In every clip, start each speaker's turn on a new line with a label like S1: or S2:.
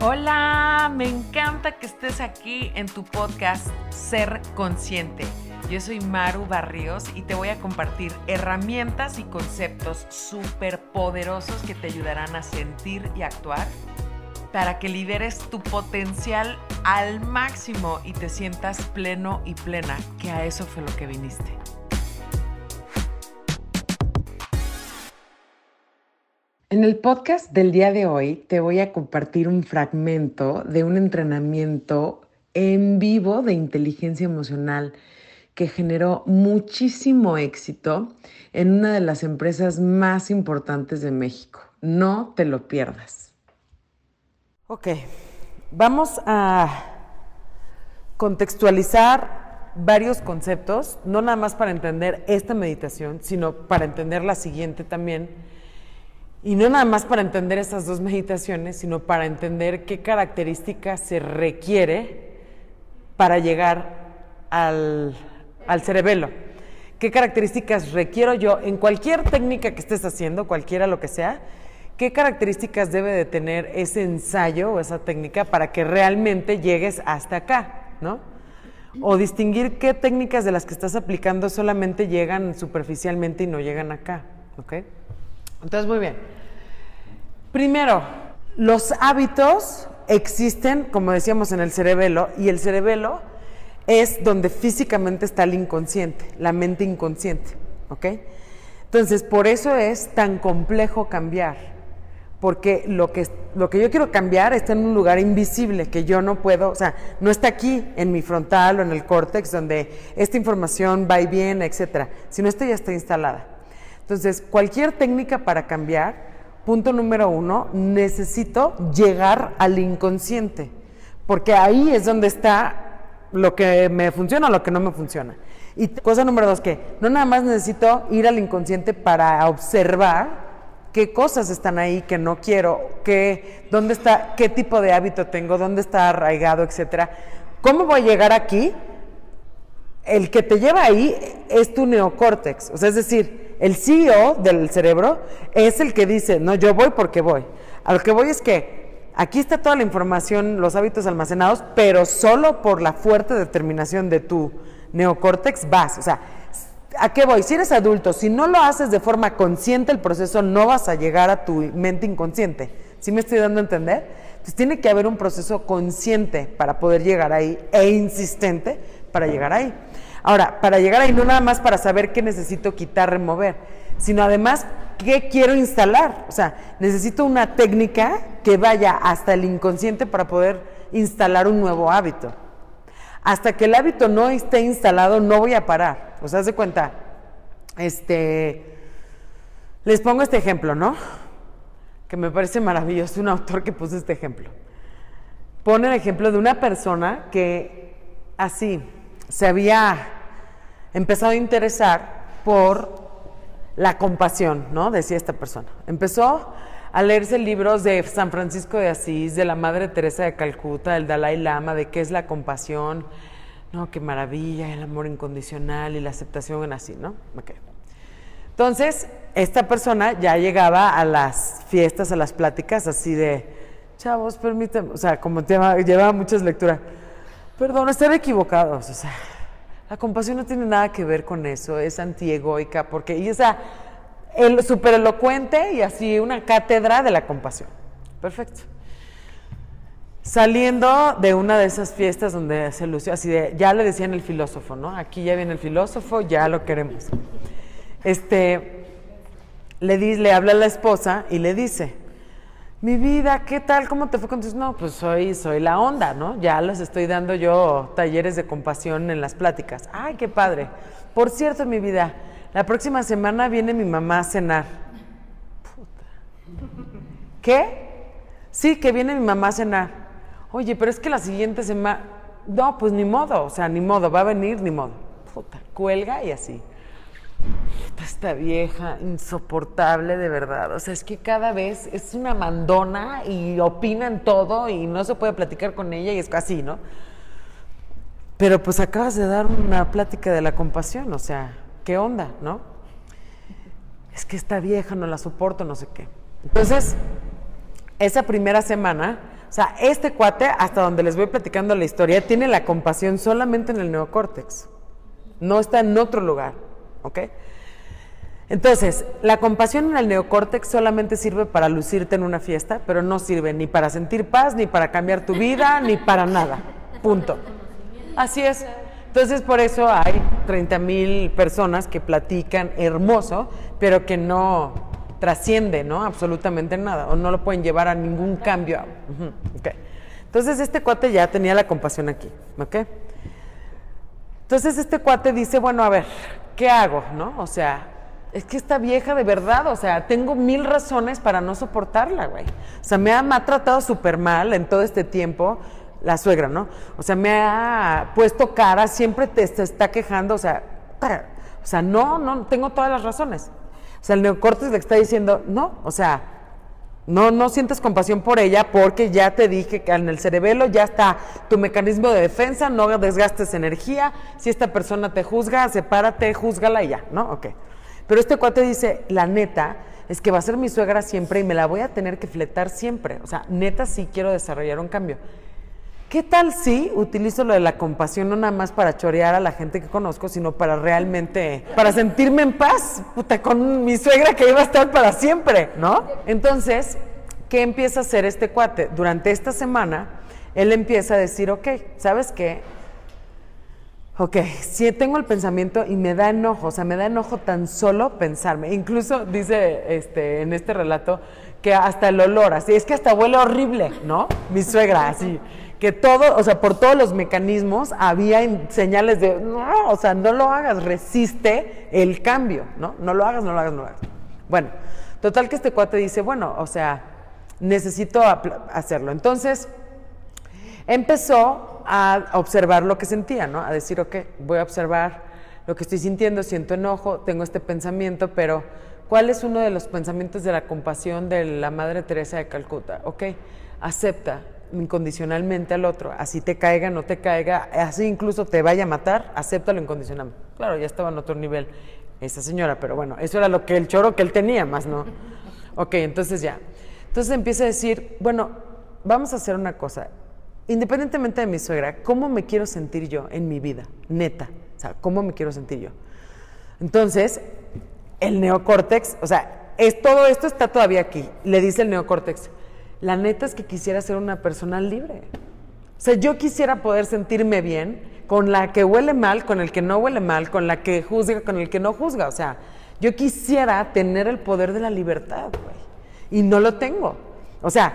S1: Hola, me encanta que estés aquí en tu podcast Ser Consciente. Yo soy Maru Barrios y te voy a compartir herramientas y conceptos súper poderosos que te ayudarán a sentir y actuar para que liberes tu potencial al máximo y te sientas pleno y plena, que a eso fue lo que viniste. En el podcast del día de hoy te voy a compartir un fragmento de un entrenamiento en vivo de inteligencia emocional que generó muchísimo éxito en una de las empresas más importantes de México. No te lo pierdas. Ok, vamos a contextualizar varios conceptos, no nada más para entender esta meditación, sino para entender la siguiente también y no nada más para entender estas dos meditaciones, sino para entender qué características se requiere para llegar al, al cerebelo. ¿Qué características requiero yo en cualquier técnica que estés haciendo, cualquiera lo que sea? ¿Qué características debe de tener ese ensayo o esa técnica para que realmente llegues hasta acá, ¿no? O distinguir qué técnicas de las que estás aplicando solamente llegan superficialmente y no llegan acá, ¿ok? Entonces, muy bien. Primero, los hábitos existen, como decíamos, en el cerebelo, y el cerebelo es donde físicamente está el inconsciente, la mente inconsciente, ¿ok? Entonces, por eso es tan complejo cambiar, porque lo que, lo que yo quiero cambiar está en un lugar invisible, que yo no puedo, o sea, no está aquí en mi frontal o en el córtex, donde esta información va y viene, etcétera, sino esta ya está instalada. Entonces, cualquier técnica para cambiar, punto número uno, necesito llegar al inconsciente, porque ahí es donde está lo que me funciona o lo que no me funciona. Y cosa número dos, que no nada más necesito ir al inconsciente para observar qué cosas están ahí que no quiero, qué, dónde está, qué tipo de hábito tengo, dónde está arraigado, etcétera. ¿Cómo voy a llegar aquí? El que te lleva ahí es tu neocórtex, o sea, es decir, el CEO del cerebro es el que dice, no, yo voy porque voy. A lo que voy es que aquí está toda la información, los hábitos almacenados, pero solo por la fuerte determinación de tu neocórtex vas. O sea, ¿a qué voy? Si eres adulto, si no lo haces de forma consciente el proceso, no vas a llegar a tu mente inconsciente. ¿Sí me estoy dando a entender? Entonces tiene que haber un proceso consciente para poder llegar ahí e insistente para llegar ahí. Ahora, para llegar ahí no nada más para saber qué necesito quitar, remover, sino además qué quiero instalar. O sea, necesito una técnica que vaya hasta el inconsciente para poder instalar un nuevo hábito. Hasta que el hábito no esté instalado, no voy a parar. O sea, haz de cuenta, este, les pongo este ejemplo, ¿no? Que me parece maravilloso, un autor que puso este ejemplo. Pone el ejemplo de una persona que así, se había empezado a interesar por la compasión, ¿no? Decía esta persona. Empezó a leerse libros de San Francisco de Asís, de la Madre Teresa de Calcuta, del Dalai Lama, de qué es la compasión, no, qué maravilla, el amor incondicional y la aceptación así, ¿no? Entonces, esta persona ya llegaba a las fiestas, a las pláticas, así de, chavos, permítanme, o sea, como llevaba muchas lecturas Perdón, estar equivocados. O sea, la compasión no tiene nada que ver con eso, es antiegoica, porque, y o sea, el súper elocuente y así una cátedra de la compasión. Perfecto. Saliendo de una de esas fiestas donde se lució así de, ya le decían el filósofo, ¿no? Aquí ya viene el filósofo, ya lo queremos. Este, le, le habla a la esposa y le dice, mi vida, ¿qué tal? ¿Cómo te fue con? No, pues soy, soy la onda, ¿no? Ya les estoy dando yo talleres de compasión en las pláticas. Ay, qué padre. Por cierto, mi vida, la próxima semana viene mi mamá a cenar. Puta. ¿Qué? Sí, que viene mi mamá a cenar. Oye, pero es que la siguiente semana. No, pues ni modo, o sea, ni modo, va a venir, ni modo. Puta, cuelga y así esta vieja insoportable de verdad. O sea, es que cada vez es una mandona y opina en todo y no se puede platicar con ella y es así, ¿no? Pero pues acabas de dar una plática de la compasión, o sea, ¿qué onda, no? Es que esta vieja no la soporto, no sé qué. Entonces, esa primera semana O sea, este cuate, hasta donde les voy platicando la historia, tiene la compasión solamente en el neocórtex. No está en otro lugar. ¿Ok? Entonces, la compasión en el neocórtex solamente sirve para lucirte en una fiesta, pero no sirve ni para sentir paz, ni para cambiar tu vida, ni para nada. Punto. Así es. Entonces, por eso hay 30 mil personas que platican hermoso, pero que no trasciende, ¿no? Absolutamente nada, o no lo pueden llevar a ningún cambio. Entonces, este cuate ya tenía la compasión aquí, ¿ok? Entonces, este cuate dice, bueno, a ver, ¿qué hago, no? O sea, es que esta vieja de verdad, o sea, tengo mil razones para no soportarla, güey. O sea, me ha, me ha tratado súper mal en todo este tiempo la suegra, ¿no? O sea, me ha puesto cara, siempre te, está quejando, o sea, o sea, no, no, tengo todas las razones. O sea, el neocórtex le está diciendo, no, o sea, no, no sientes compasión por ella porque ya te dije que en el cerebelo ya está tu mecanismo de defensa, no desgastes energía, si esta persona te juzga, sepárate, júzgala y ya, ¿no? Ok. Pero este cuate dice, la neta, es que va a ser mi suegra siempre y me la voy a tener que fletar siempre. O sea, neta sí quiero desarrollar un cambio. ¿Qué tal si utilizo lo de la compasión no nada más para chorear a la gente que conozco, sino para realmente, para sentirme en paz, puta, con mi suegra que iba a estar para siempre, ¿no? Entonces, ¿qué empieza a hacer este cuate? Durante esta semana, él empieza a decir, ok, ¿sabes qué? Ok, si tengo el pensamiento y me da enojo, o sea, me da enojo tan solo pensarme. Incluso dice este, en este relato que hasta el olor, así, es que hasta huele horrible, ¿no? Mi suegra, así que todo, o sea, por todos los mecanismos había señales de, no, o sea, no lo hagas, resiste el cambio, ¿no? No lo hagas, no lo hagas, no lo hagas. Bueno, total que este cuate dice, bueno, o sea, necesito hacerlo. Entonces, empezó a observar lo que sentía, ¿no? A decir, ok, voy a observar lo que estoy sintiendo, siento enojo, tengo este pensamiento, pero ¿cuál es uno de los pensamientos de la compasión de la Madre Teresa de Calcuta? Ok, acepta incondicionalmente al otro, así te caiga, no te caiga, así incluso te vaya a matar, acéptalo incondicionalmente. Claro, ya estaba en otro nivel esa señora, pero bueno, eso era lo que el choro que él tenía, más no. Ok, entonces ya. Entonces empieza a decir, bueno, vamos a hacer una cosa. Independientemente de mi suegra, ¿cómo me quiero sentir yo en mi vida? Neta. O sea, ¿cómo me quiero sentir yo? Entonces, el neocórtex, o sea, es, todo esto está todavía aquí. Le dice el neocórtex, la neta es que quisiera ser una persona libre. O sea, yo quisiera poder sentirme bien con la que huele mal, con el que no huele mal, con la que juzga, con el que no juzga. O sea, yo quisiera tener el poder de la libertad, güey. Y no lo tengo. O sea,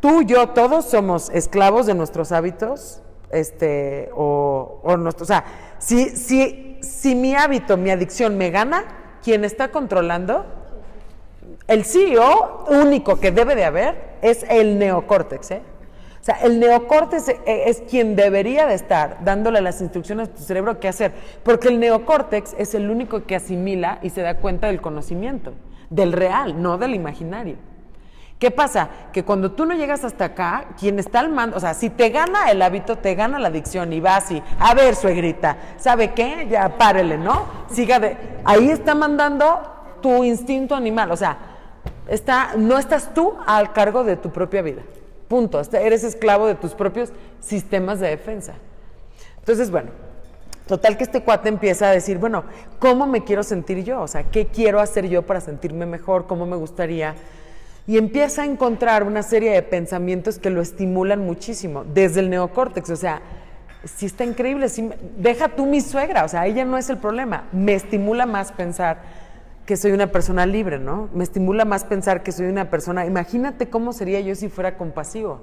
S1: tú, yo, todos somos esclavos de nuestros hábitos, este, o, o, nuestro, o sea, si, si, si mi hábito, mi adicción me gana, quien está controlando el CEO único que debe de haber es el neocórtex. ¿eh? O sea, el neocórtex e, es quien debería de estar dándole las instrucciones a tu cerebro qué hacer, porque el neocórtex es el único que asimila y se da cuenta del conocimiento, del real, no del imaginario. ¿Qué pasa? Que cuando tú no llegas hasta acá, quien está al mando, o sea, si te gana el hábito, te gana la adicción y va así, a ver, suegrita, ¿sabe qué? Ya párele, ¿no? Siga de. Ahí está mandando tu instinto animal, o sea, está, no estás tú al cargo de tu propia vida. Punto. Eres esclavo de tus propios sistemas de defensa. Entonces, bueno, total que este cuate empieza a decir, bueno, ¿cómo me quiero sentir yo? O sea, ¿qué quiero hacer yo para sentirme mejor? ¿Cómo me gustaría? Y empieza a encontrar una serie de pensamientos que lo estimulan muchísimo, desde el neocórtex. O sea, sí está increíble, deja tú mi suegra, o sea, ella no es el problema, me estimula más pensar que soy una persona libre, ¿no? Me estimula más pensar que soy una persona. Imagínate cómo sería yo si fuera compasivo.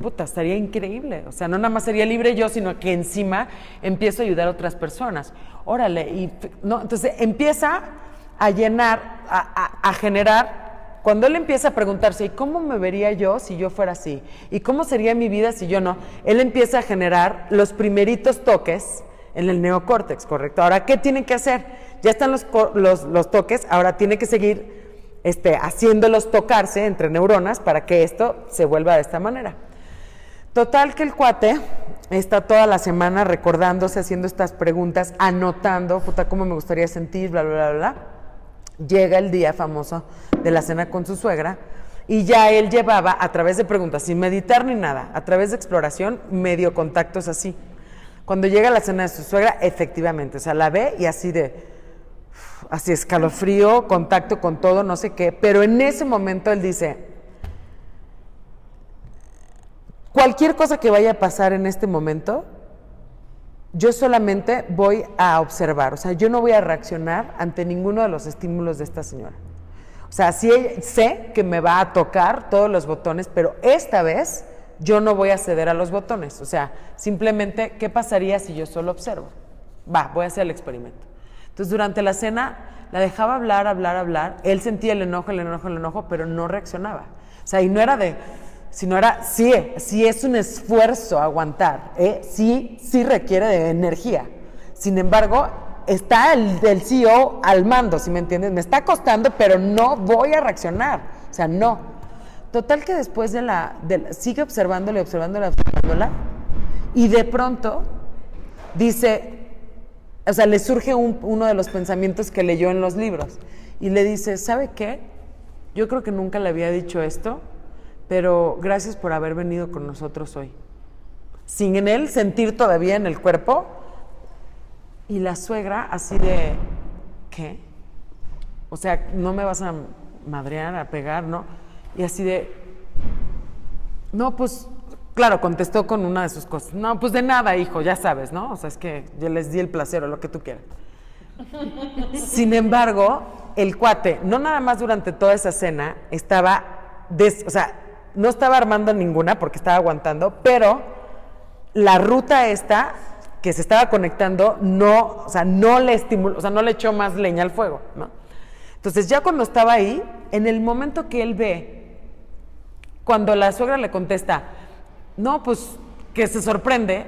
S1: Puta, estaría increíble. O sea, no nada más sería libre yo, sino que encima empiezo a ayudar a otras personas. Órale, y no, entonces empieza a llenar, a, a generar. Cuando él empieza a preguntarse, ¿y cómo me vería yo si yo fuera así? ¿Y cómo sería mi vida si yo no? Él empieza a generar los primeritos toques en el neocórtex, ¿correcto? Ahora, ¿qué tiene que hacer? Ya están los, los, toques, ahora tiene que seguir este, haciéndolos tocarse entre neuronas para que esto se vuelva de esta manera. Total que el cuate está toda la semana recordándose, haciendo estas preguntas, anotando, puta, cómo me gustaría sentir, bla, bla, bla, bla. Llega el día famoso de la cena con su suegra Y ya él llevaba, a través de preguntas, sin meditar ni nada, a través de exploración, medio contactos así. Cuando llega la cena de su suegra, efectivamente, o sea, la ve y así de, así escalofrío, contacto con todo, no sé qué, pero en ese momento él dice, cualquier cosa que vaya a pasar en este momento, yo solamente voy a observar, o sea, yo no voy a reaccionar ante ninguno de los estímulos de esta señora. O sea, sí sé que me va a tocar todos los botones, pero esta vez yo no voy a ceder a los botones. O sea, simplemente, ¿qué pasaría si yo solo observo? Va, voy a hacer el experimento. Entonces, durante la cena la dejaba hablar, hablar, hablar. Él sentía el enojo, el enojo, el enojo, pero no reaccionaba. O sea, y no era de, sino era, sí, sí es un esfuerzo aguantar, ¿eh? sí, sí requiere de energía. Sin embargo, está el, CEO al mando, si me entiendes, me está costando, pero no voy a reaccionar. O sea, no. Total que después de la, sigue observándole, observándola, observándola, y de pronto dice, o sea, le surge uno de los pensamientos que leyó en los libros, y le dice, ¿sabe qué? Yo creo que nunca le había dicho esto, pero gracias por haber venido con nosotros hoy. Sin en él sentir todavía en el cuerpo, y la suegra así de, ¿qué? O sea, no me vas a madrear, a pegar, ¿no? Y así de, no, pues, claro, contestó con una de sus cosas. No, pues de nada, hijo, ya sabes, ¿no? O sea, es que yo les di el placer o lo que tú quieras. Sin embargo, el cuate, no nada más durante toda esa cena, estaba, o sea, no estaba armando ninguna porque estaba aguantando, pero la ruta esta que se estaba conectando no, o sea, no le estimuló, o sea, no le echó más leña al fuego, ¿no? Entonces, ya cuando estaba ahí, en el momento que él ve cuando la suegra le contesta, no, pues que se sorprende,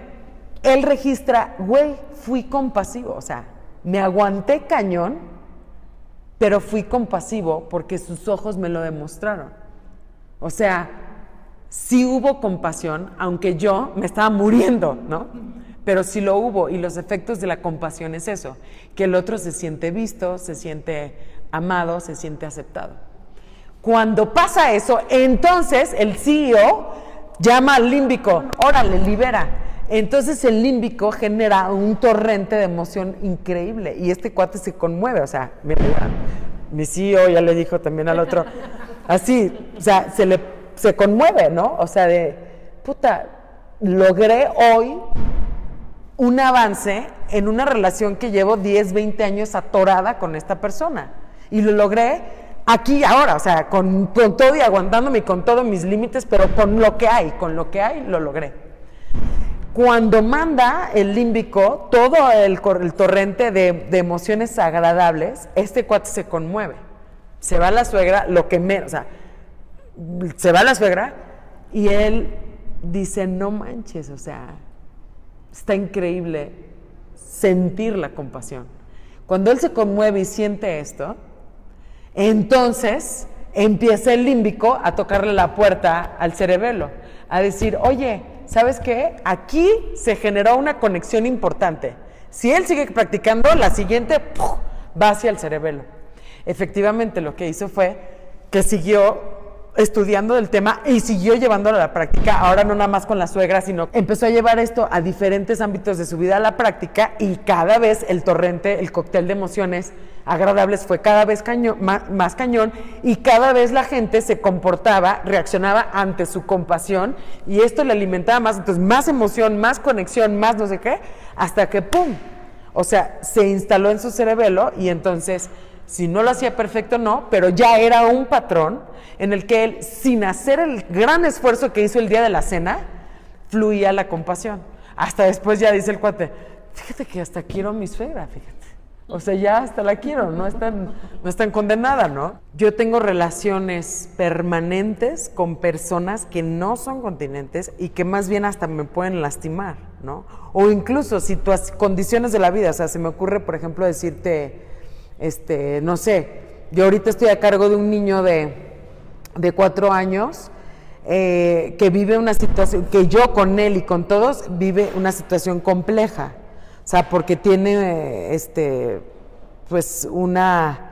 S1: él registra, güey, fui compasivo, o sea, me aguanté cañón, pero fui compasivo porque sus ojos me lo demostraron. O sea, sí hubo compasión, aunque yo me estaba muriendo, ¿no? Pero sí lo hubo y los efectos de la compasión es eso, que el otro se siente visto, se siente amado, se siente aceptado. Cuando pasa eso, entonces el CEO llama al límbico, órale, libera. Entonces el límbico genera un torrente de emoción increíble y este cuate se conmueve, o sea, mira, mi CEO ya le dijo también al otro, así, o sea, se le se conmueve, ¿no? O sea, de puta, logré hoy un avance en una relación que llevo 10, 20 años atorada con esta persona y lo logré aquí ahora, o sea, con, todo y aguantándome y con todos mis límites, pero con lo que hay, con lo que hay, lo logré. Cuando manda el límbico todo el, torrente de, emociones agradables, este cuate se conmueve. Se va la suegra, lo que menos, o sea, se va la suegra y él dice, no manches, o sea, está increíble sentir la compasión. Cuando él se conmueve y siente esto, entonces empieza el límbico a tocarle la puerta al cerebelo, a decir, oye, ¿sabes qué? Aquí se generó una conexión importante. Si él sigue practicando, la siguiente va hacia el cerebelo. Efectivamente, lo que hizo fue que siguió estudiando el tema y siguió llevándolo a la práctica, ahora no nada más con la suegra, sino empezó a llevar esto a diferentes ámbitos de su vida a la práctica y cada vez el torrente, el cóctel de emociones agradables fue cada vez más, cañón y cada vez la gente se comportaba, reaccionaba ante su compasión y esto le alimentaba más, entonces más emoción, más conexión, más no sé qué, hasta que ¡pum! O sea, se instaló en su cerebelo y entonces, si no lo hacía perfecto, no, pero ya era un patrón en el que él, sin hacer el gran esfuerzo que hizo el día de la cena, fluía la compasión. Hasta después ya dice el cuate, fíjate que hasta quiero mi suegra, fíjate. O sea, ya hasta la quiero, no es tan, no condenada, ¿no? Yo tengo relaciones permanentes con personas que no son continentes y que más bien hasta me pueden lastimar, ¿no? O incluso condiciones de la vida, o sea, se me ocurre, por ejemplo, decirte, este, no sé, yo ahorita estoy a cargo de un niño de, de cuatro años eh, que vive una situación, que yo con él y con todos vive una situación compleja o sea, porque tiene este, pues una,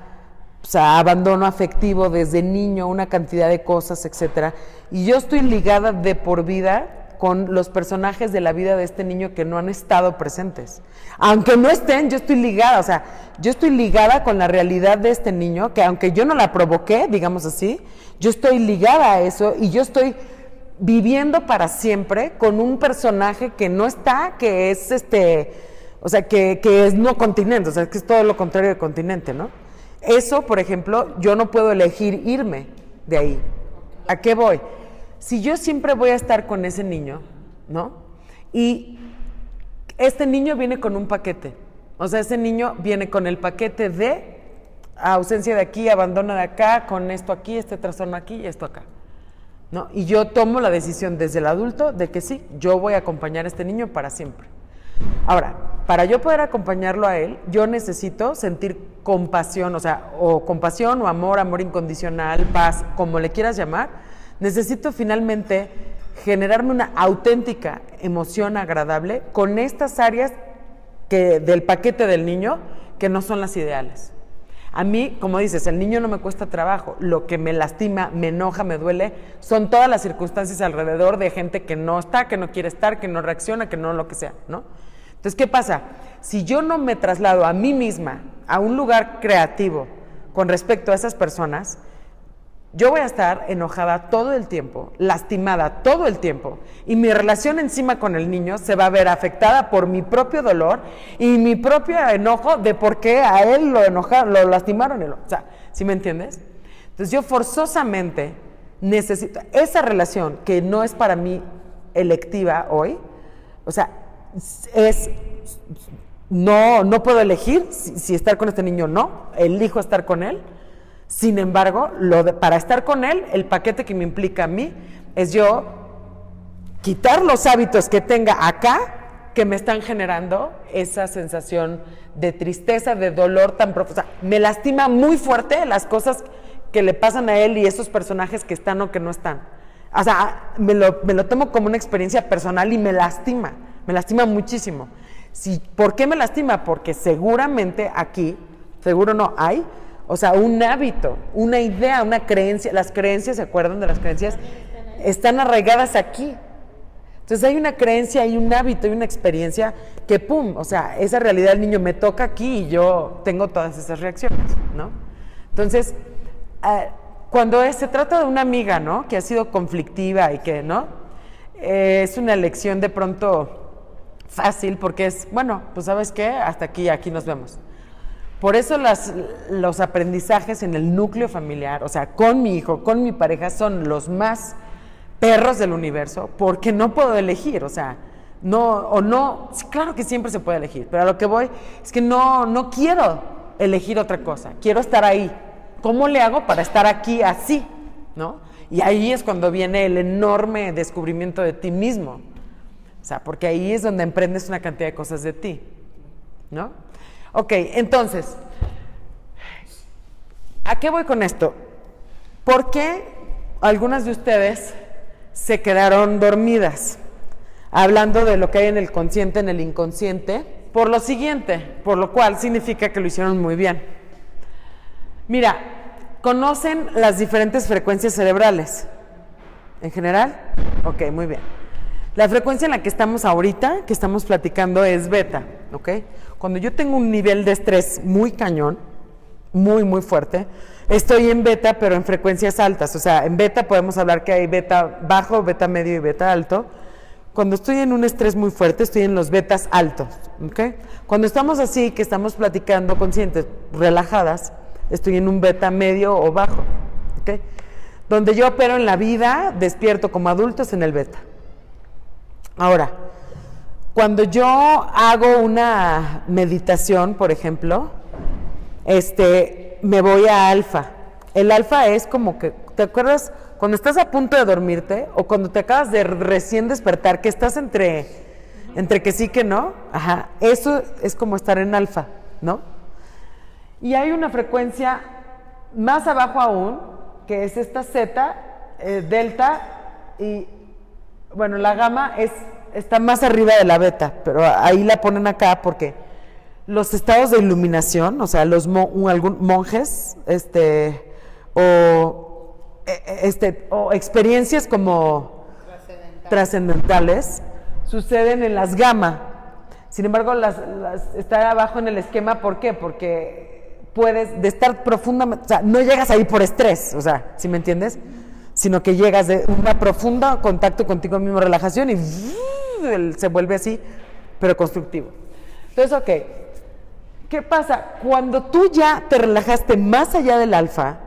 S1: o sea, abandono afectivo desde niño, una cantidad de cosas, etcétera. Y yo estoy ligada de por vida con los personajes de la vida de este niño que no han estado presentes. Aunque no estén, yo estoy ligada, o sea, yo estoy ligada con la realidad de este niño, que aunque yo no la provoqué, digamos así, yo estoy ligada a eso y yo estoy viviendo para siempre con un personaje que no está, que es este, o sea, que, que es no continente, o sea, que es todo lo contrario de continente, ¿no? Eso, por ejemplo, yo no puedo elegir irme de ahí. ¿A qué voy? Si yo siempre voy a estar con ese niño, ¿no? Y este niño viene con un paquete. O sea, ese niño viene con el paquete de ausencia de aquí, abandono de acá, con esto aquí, este trastorno aquí y esto acá. ¿No? Y yo tomo la decisión desde el adulto de que sí, yo voy a acompañar a este niño para siempre. Ahora, para yo poder acompañarlo a él, yo necesito sentir compasión, o sea, o compasión o amor, amor incondicional, paz, como le quieras llamar. Necesito finalmente generarme una auténtica emoción agradable con estas áreas que, del paquete del niño que no son las ideales. A mí, como dices, el niño no me cuesta trabajo. Lo que me lastima, me enoja, me duele, son todas las circunstancias alrededor de gente que no está, que no quiere estar, que no reacciona, que no lo que sea, ¿no? Entonces, ¿qué pasa? Si yo no me traslado a mí misma a un lugar creativo con respecto a esas personas, yo voy a estar enojada todo el tiempo, lastimada todo el tiempo, y mi relación encima con el niño se va a ver afectada por mi propio dolor y mi propio enojo de por qué a él lo enojaron, lo lastimaron. O sea, ¿sí me entiendes? Entonces yo forzosamente necesito esa relación que no es para mí electiva hoy, o sea, es no, no puedo elegir si, si estar con este niño o no, elijo estar con él sin embargo, para estar con él, el paquete que me implica a mí es yo quitar los hábitos que tenga acá que me están generando esa sensación de tristeza, de dolor tan profundo. me lastima muy fuerte las cosas que le pasan a él y esos personajes que están o que no están. O sea, me lo, me lo tomo como una experiencia personal y me lastima, me lastima muchísimo. Si, ¿Por qué me lastima? Porque seguramente aquí, seguro no hay, o sea, un hábito, una idea, una creencia. Las creencias, ¿se acuerdan de las creencias? Están arraigadas aquí. Entonces hay una creencia, hay un hábito, hay una experiencia que, ¡pum! O sea, esa realidad del niño me toca aquí y yo tengo todas esas reacciones, ¿no? Entonces, eh, cuando se trata de una amiga, ¿no? Que ha sido conflictiva y que, ¿no? Eh, es una elección de pronto fácil porque es, bueno, pues sabes qué, hasta aquí, aquí nos vemos. Por eso los aprendizajes en el núcleo familiar, o sea, con mi hijo, con mi pareja, son los más perros del universo, porque no puedo elegir, o sea, no, o no, claro que siempre se puede elegir, pero a lo que voy es que no, no quiero elegir otra cosa, quiero estar ahí. ¿Cómo le hago para estar aquí así? ¿No? Y ahí es cuando viene el enorme descubrimiento de ti mismo. O sea, porque ahí es donde emprendes una cantidad de cosas de ti. ¿No? Ok, entonces, ¿a qué voy con esto? ¿Por qué algunas de ustedes se quedaron dormidas? Hablando de lo que hay en el consciente, en el inconsciente, por lo siguiente, por lo cual significa que lo hicieron muy bien. Mira, ¿conocen las diferentes frecuencias cerebrales? ¿En general? Ok, muy bien. La frecuencia en la que estamos ahorita, que estamos platicando, es beta, ¿ok? Cuando yo tengo un nivel de estrés muy cañón, muy, muy fuerte, estoy en beta, pero en frecuencias altas. O sea, en beta podemos hablar que hay beta bajo, beta medio y beta alto. Cuando estoy en un estrés muy fuerte, estoy en los betas altos. Cuando estamos así, que estamos platicando conscientes, relajadas, estoy en un beta medio o bajo. Donde yo opero en la vida, despierto como adulto, es en el beta. Ahora, cuando yo hago una meditación, por ejemplo, este, me voy a alfa. El alfa es como que, ¿te acuerdas? Cuando estás a punto de dormirte o cuando te acabas de recién despertar, que estás entre, entre que sí que no, ajá, eso es como estar en alfa, ¿no? Y hay una frecuencia más abajo aún, que es esta Z, eh, delta, y bueno, la gama es, está más arriba de la beta, pero ahí la ponen acá porque los estados de iluminación, o sea, los algún, monjes, este, o, e, e, este, o experiencias como trascendentales, suceden en las gamma. Sin embargo, las, está abajo en el esquema, ¿por qué? Porque puedes, de estar profundamente, o sea, no llegas ahí por estrés, o sea, ¿sí me entiendes? Sino que llegas de una profunda contacto contigo mismo, relajación y se vuelve así, pero constructivo. Entonces, ok, ¿qué pasa? Cuando tú ya te relajaste más allá del alfa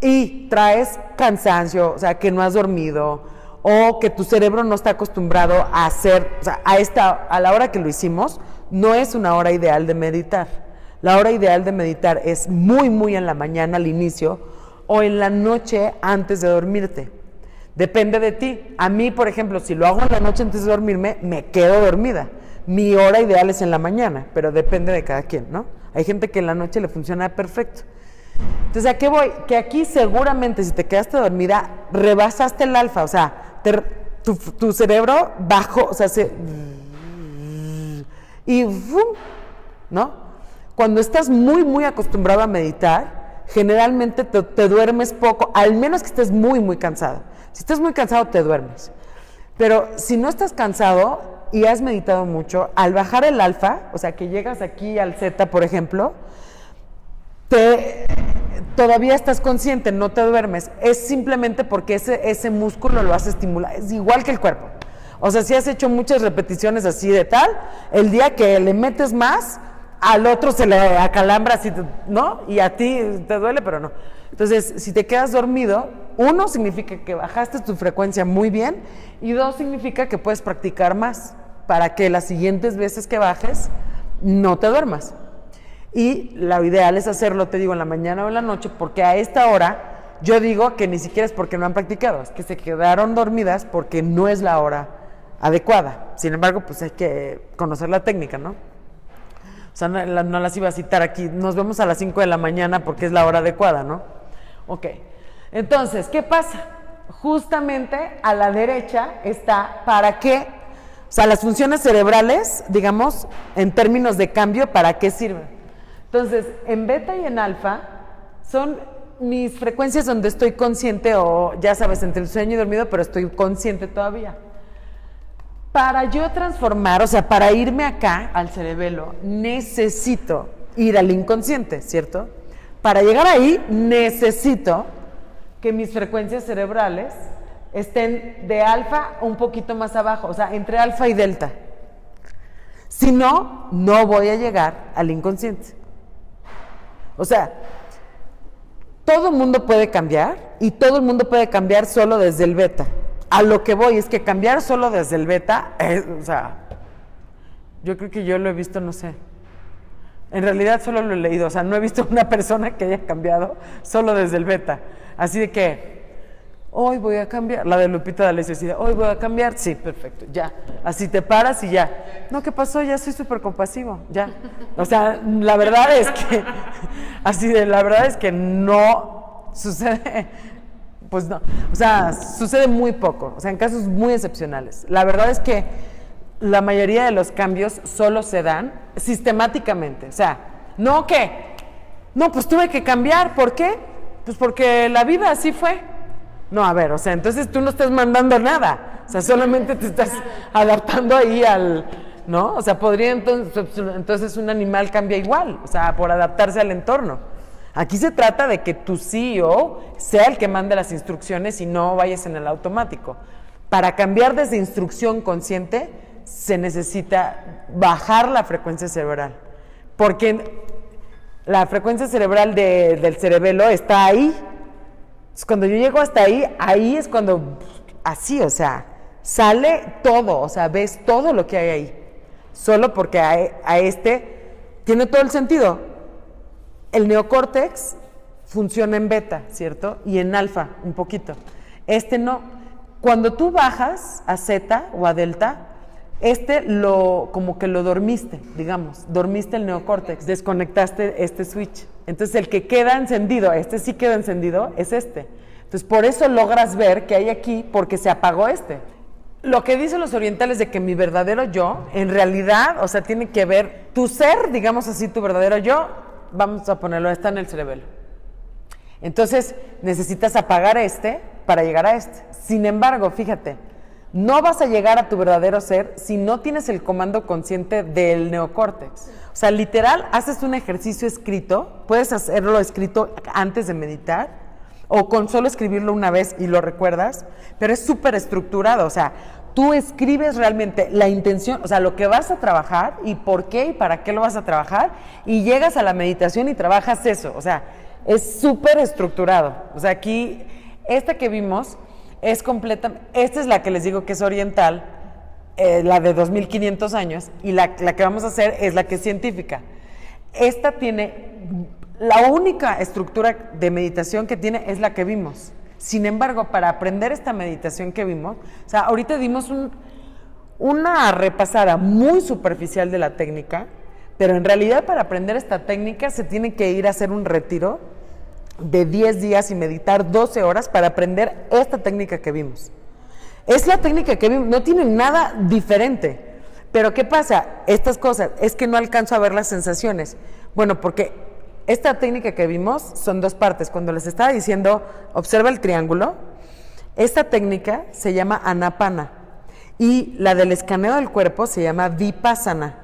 S1: y traes cansancio, o sea, que no has dormido, o que tu cerebro no está acostumbrado a hacer, o sea, a, esta, a la hora que lo hicimos, no es una hora ideal de meditar. La hora ideal de meditar es muy, muy en la mañana al inicio o en la noche antes de dormirte. Depende de ti. A mí, por ejemplo, si lo hago en la noche antes de dormirme, me quedo dormida. Mi hora ideal es en la mañana, pero depende de cada quien, ¿no? Hay gente que en la noche le funciona perfecto. Entonces, ¿a qué voy? Que aquí seguramente si te quedaste dormida, rebasaste el alfa, o sea, tu, cerebro bajó, o sea, se... Y... ¿No? Cuando estás muy, muy acostumbrado a meditar, generalmente te, te, duermes poco, al menos que estés muy, muy cansado. Si estás muy cansado, te duermes. Pero si no estás cansado y has meditado mucho, al bajar el alfa, o sea, que llegas aquí al Z, por ejemplo, te, todavía estás consciente, no te duermes. Es simplemente porque ese, ese músculo lo hace estimular. Es igual que el cuerpo. O sea, si has hecho muchas repeticiones así de tal, el día que le metes más, al otro se le acalambra así, ¿no? Y a ti te duele, pero no. Entonces, si te quedas dormido, uno significa que bajaste tu frecuencia muy bien y dos significa que puedes practicar más para que las siguientes veces que bajes no te duermas. Y lo ideal es hacerlo, te digo, en la mañana o en la noche, porque a esta hora yo digo que ni siquiera es porque no han practicado, es que se quedaron dormidas porque no es la hora adecuada. Sin embargo, pues hay que conocer la técnica, ¿no? O sea, no, las iba a citar aquí. Nos vemos a las 5 de la mañana porque es la hora adecuada, ¿no? Ok. Entonces, ¿qué pasa? Justamente a la derecha está para qué, o sea, las funciones cerebrales, digamos, en términos de cambio, ¿para qué sirven? Entonces, en beta y en alfa son mis frecuencias donde estoy consciente o ya sabes, entre el sueño y dormido, pero estoy consciente todavía. Para yo transformar, o sea, para irme acá al cerebelo, necesito ir al inconsciente, ¿cierto? Para llegar ahí, necesito que mis frecuencias cerebrales estén de alfa un poquito más abajo, o sea, entre alfa y delta. Si no, no voy a llegar al inconsciente. O sea, todo el mundo puede cambiar y todo el mundo puede cambiar solo desde el beta. A lo que voy es que cambiar solo desde el beta, o sea, yo creo que yo lo he visto, no sé. En realidad solo lo he leído, o sea, no he visto una persona que haya cambiado solo desde el beta. Así de que, hoy voy a cambiar, la de Lupita de decía, hoy voy a cambiar, sí, perfecto, ya, así te paras y ya, no, ¿qué pasó? Ya soy súper compasivo, ya, o sea, la verdad es que, así de, la verdad es que no sucede, pues no, o sea, sucede muy poco, o sea, en casos muy excepcionales, la verdad es que la mayoría de los cambios solo se dan sistemáticamente, o sea, no que, no, pues tuve que cambiar, ¿por qué? Pues porque la vida así fue, no, a ver, o sea, entonces tú no estás mandando nada, o sea, solamente te estás adaptando ahí al, ¿no? O sea, podría entonces, entonces un animal cambia igual, o sea, por adaptarse al entorno. Aquí se trata de que tu CEO sea el que mande las instrucciones y no vayas en el automático. Para cambiar desde instrucción consciente se necesita bajar la frecuencia cerebral, porque la frecuencia cerebral del cerebelo está ahí, cuando yo llego hasta ahí, ahí es cuando, así, o sea, sale todo, o sea, ves todo lo que hay ahí. Solo porque a, este tiene todo el sentido. El neocórtex funciona en beta, ¿cierto? Y en alfa, un poquito. Este no. Cuando tú bajas a zeta o a delta, este lo, como que lo dormiste, digamos, dormiste el neocórtex, desconectaste este switch. Entonces el que queda encendido, este sí queda encendido, es este. Entonces por eso logras ver que hay aquí, porque se apagó este. lo que dicen los orientales de que mi verdadero yo, en realidad, o sea, tiene que ver tu ser, digamos así, tu verdadero yo, vamos a ponerlo, está en el cerebelo. Entonces, necesitas apagar este para llegar a este. Sin embargo, fíjate, no vas a llegar a tu verdadero ser si no tienes el comando consciente del neocórtex. O sea, literal, haces un ejercicio escrito, puedes hacerlo escrito antes de meditar, o con solo escribirlo una vez y lo recuerdas, pero es súper estructurado, o sea, tú escribes realmente la intención, o sea, lo que vas a trabajar y por qué y para qué lo vas a trabajar, y llegas a la meditación y trabajas eso, o sea, es súper estructurado. O sea, aquí, esta que vimos es completa, esta es la que les digo que es oriental, eh, la de 2500 años, y la, la que vamos a hacer es la que es científica. Esta tiene la única estructura de meditación que tiene es la que vimos. Sin embargo, para aprender esta meditación que vimos, o sea, ahorita dimos una repasada muy superficial de la técnica, pero en realidad para aprender esta técnica se tiene que ir a hacer un retiro de 10 días y meditar 12 horas para aprender esta técnica que vimos. Es la técnica que vimos, no tiene nada diferente. Pero ¿qué pasa? Estas cosas, es que no alcanzo a ver las sensaciones. Bueno, porque esta técnica que vimos son dos partes. Cuando les estaba diciendo, observa el triángulo, esta técnica se llama anapana y la del escaneo del cuerpo se llama vipassana.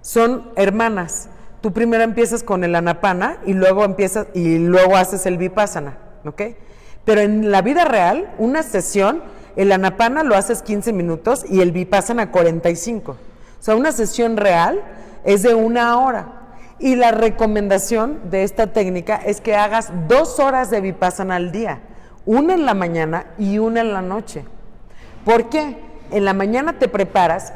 S1: Son hermanas. Tú primero empiezas con el anapana y luego empiezas y luego haces el vipassana, ¿ok? Pero en la vida real, una sesión, el anapana lo haces 15 minutos y el vipassana 45. O sea, una sesión real es de una hora. Y la recomendación de esta técnica es que hagas dos horas de vipassana al día, una en la mañana y una en la noche. ¿Por qué? En la mañana te preparas.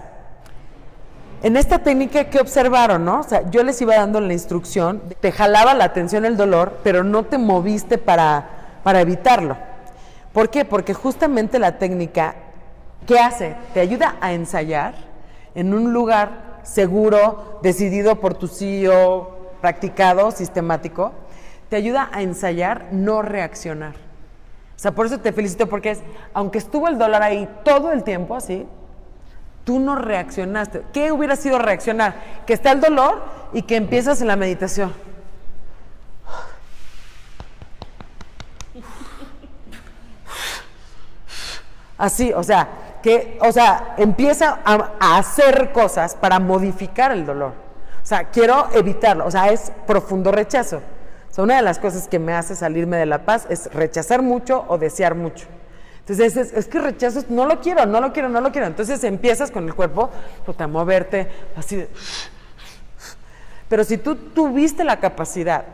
S1: En esta técnica, ¿qué observaron? No? O sea, yo les iba dando la instrucción, te jalaba la atención el dolor, pero no te moviste para, para evitarlo. ¿Por qué? Porque justamente la técnica, ¿qué hace? Te ayuda a ensayar en un lugar seguro, decidido por tu CEO, practicado, sistemático, te ayuda a ensayar, no reaccionar. O sea, por eso te felicito porque es, aunque estuvo el dólar ahí todo el tiempo así, tú no reaccionaste. ¿Qué hubiera sido reaccionar? Que está el dolor y que empiezas en la meditación. Así, o sea, que, o sea, empieza a, hacer cosas para modificar el dolor. O sea, quiero evitarlo. O sea, es profundo rechazo. O sea, una de las cosas que me hace salirme de la paz es rechazar mucho o desear mucho. Entonces es, es que rechazo, no lo quiero, no lo quiero, no lo quiero. Entonces empiezas con el cuerpo pues, a moverte así de... Pero si tú tuviste la capacidad,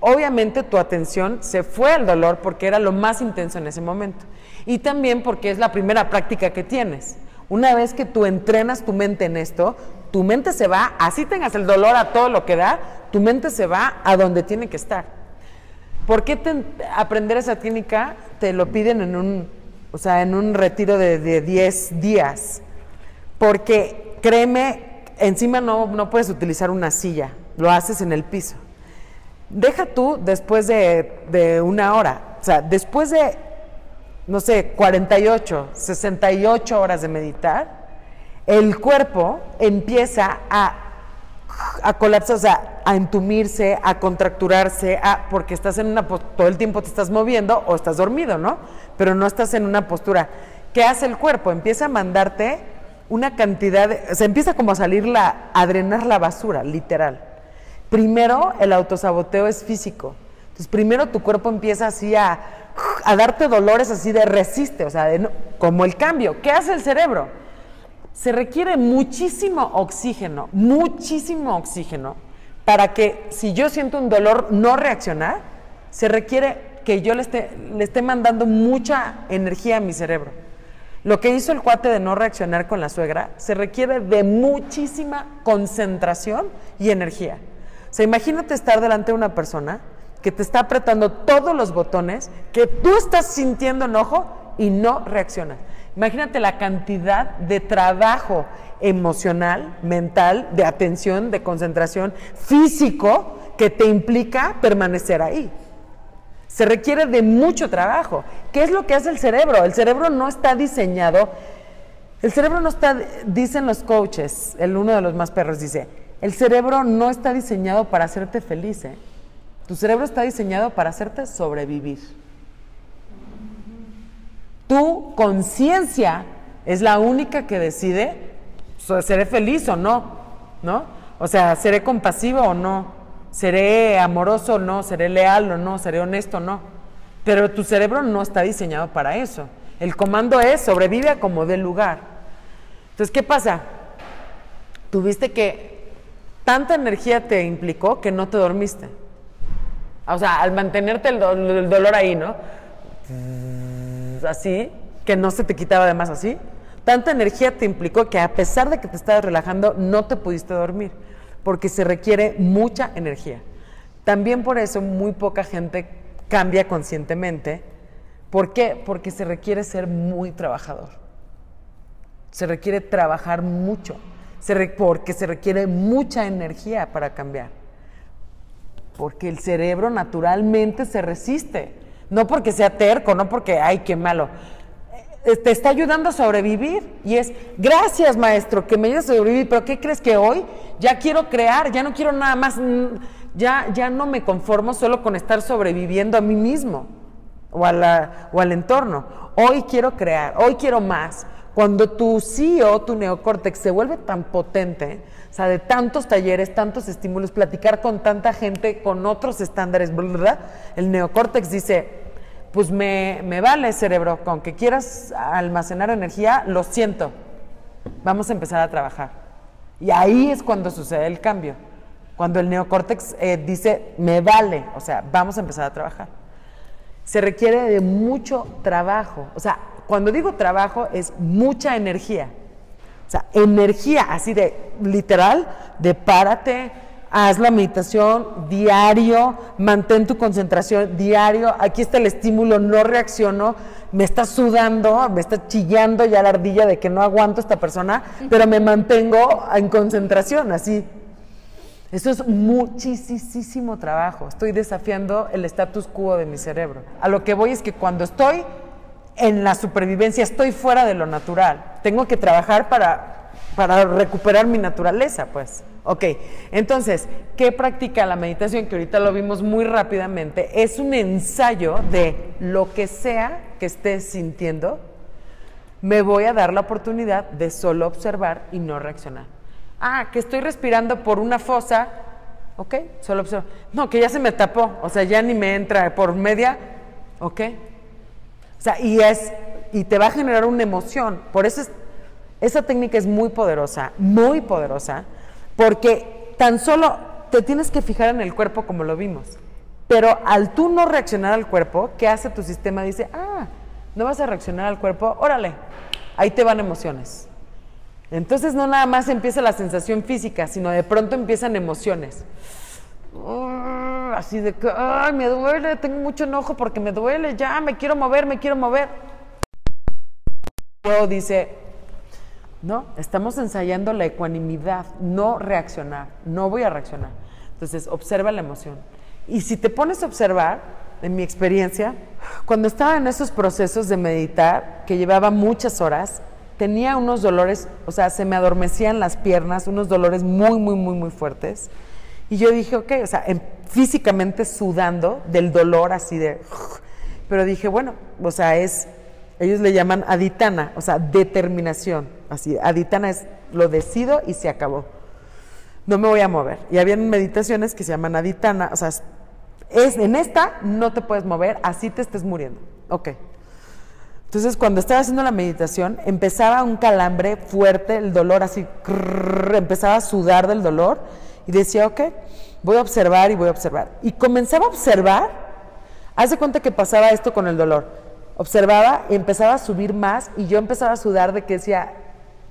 S1: obviamente tu atención se fue al dolor porque era lo más intenso en ese momento y también porque es la primera práctica que tienes. Una vez que tú entrenas tu mente en esto, tu mente se va, así tengas el dolor a todo lo que da, tu mente se va a donde tiene que estar. ¿Por qué aprender esa técnica te lo piden en un, o sea, en un retiro de 10 días? Porque créeme, encima no, no puedes utilizar una silla, lo haces en el piso. Deja tú después de, de una hora, o sea, después de no sé, 48, 68 horas de meditar, el cuerpo empieza a, a colapsar, o sea, a entumirse, a contracturarse, a, porque estás en una, todo el tiempo te estás moviendo o estás dormido, ¿no? Pero no estás en una postura. ¿Qué hace el cuerpo? Empieza a mandarte una cantidad, de, o sea, empieza como a salir la, a drenar la basura, literal. Primero, el autosaboteo es físico. Entonces, primero tu cuerpo empieza así a a darte dolores así de resiste, o sea, como el cambio. ¿Qué hace el cerebro? Se requiere muchísimo oxígeno, muchísimo oxígeno, para que si yo siento un dolor no reaccionar, se requiere que yo le esté, le esté mandando mucha energía a mi cerebro. Lo que hizo el cuate de no reaccionar con la suegra se requiere de muchísima concentración y energía. O sea, imagínate estar delante de una persona que te está apretando todos los botones, que tú estás sintiendo enojo y no reaccionas. Imagínate la cantidad de trabajo emocional, mental, de atención, de concentración, físico, que te implica permanecer ahí. Se requiere de mucho trabajo. ¿Qué es lo que hace el cerebro? El cerebro no está diseñado El cerebro no está, dicen los coaches, el uno de los más perros dice, el cerebro no está diseñado para hacerte feliz, ¿eh? Tu cerebro está diseñado para hacerte sobrevivir. Tu conciencia es la única que decide, ¿seré feliz o no? ¿No? O sea, ¿seré compasivo o no? ¿Seré amoroso o no? ¿Seré leal o no? ¿Seré honesto o no? Pero tu cerebro no está diseñado para eso. El comando es sobrevive a como dé lugar. Entonces, ¿qué pasa? Tuviste que tanta energía te implicó que no te dormiste. O sea, al mantenerte el, dolor ahí, ¿no? Así, que no se te quitaba además así. Tanta energía te implicó que a pesar de que te estabas relajando, no te pudiste dormir, porque se requiere mucha energía. También por eso muy poca gente cambia conscientemente. ¿Por qué? Porque se requiere ser muy trabajador. Se requiere trabajar mucho, porque se requiere mucha energía para cambiar. Porque el cerebro naturalmente se resiste. No porque sea terco, no porque, ay, qué malo. Eh, te está ayudando a sobrevivir. Y es, gracias maestro, que me ayudas a sobrevivir, pero ¿qué crees que hoy ya quiero crear? Ya no quiero nada más, ya, ya no me conformo solo con estar sobreviviendo a mí mismo o, a la, o al entorno. Hoy quiero crear, hoy quiero más. Cuando tu CEO, tu neocórtex, se vuelve tan potente, o sea, de tantos talleres, tantos estímulos, platicar con tanta gente, con otros estándares. El neocórtex dice, pues me, me vale cerebro, con que quieras almacenar energía, lo siento, vamos a empezar a trabajar. Y ahí es cuando sucede el cambio, cuando el neocórtex eh, dice, me vale, o sea, vamos a empezar a trabajar. Se requiere de mucho trabajo, o sea, cuando digo trabajo es mucha energía. O sea, energía así de literal, de párate, haz la meditación diario, mantén tu concentración diario, aquí está el estímulo, no reacciono, me está sudando, me está chillando ya la ardilla de que no aguanto esta persona, pero me mantengo en concentración, así. Eso es muchísimo trabajo. Estoy desafiando el status quo de mi cerebro. A lo que voy es que cuando estoy en la supervivencia, estoy fuera de lo natural. Tengo que trabajar para, para recuperar mi naturaleza, pues. Ok, entonces, ¿qué practica la meditación? Que ahorita lo vimos muy rápidamente. Es un ensayo de lo que sea que estés sintiendo. Me voy a dar la oportunidad de solo observar y no reaccionar. Ah, que estoy respirando por una fosa. Ok, solo observo. No, que ya se me tapó. O sea, ya ni me entra por media. Ok, sea, y es, y te va a generar una emoción. Por eso esa técnica es muy poderosa, muy poderosa, porque tan solo te tienes que fijar en el cuerpo como lo vimos. Pero al tú no reaccionar al cuerpo, ¿qué hace tu sistema? Dice, ah, no vas a reaccionar al cuerpo, órale, ahí te van emociones. Entonces no nada más empieza la sensación física, sino de pronto empiezan emociones así de que, ay, me duele, tengo mucho enojo porque me duele, ya, me quiero mover, me quiero mover. Luego dice, no, estamos ensayando la ecuanimidad, no reaccionar, no voy a reaccionar. Entonces, observa la emoción. Y si te pones a observar, en mi experiencia, cuando estaba en esos procesos de meditar, que llevaba muchas horas, tenía unos dolores, o sea, se me adormecían las piernas, unos dolores muy, muy, muy, muy fuertes. Y yo dije, ok, o sea, físicamente sudando del dolor así de... Pero dije, bueno, o sea, es, ellos le llaman aditana, o sea, determinación. Así, aditana es lo decido y se acabó. No me voy a mover. Y habían meditaciones que se llaman aditana, o sea, es, en esta no te puedes mover, así te estés muriendo. Ok. Entonces, cuando estaba haciendo la meditación, empezaba un calambre fuerte, el dolor así, empezaba a sudar del dolor y decía, ok, voy a observar y voy a observar. Y comenzaba a observar, hace cuenta que pasaba esto con el dolor. Observaba y empezaba a subir más y yo empezaba a sudar de que decía,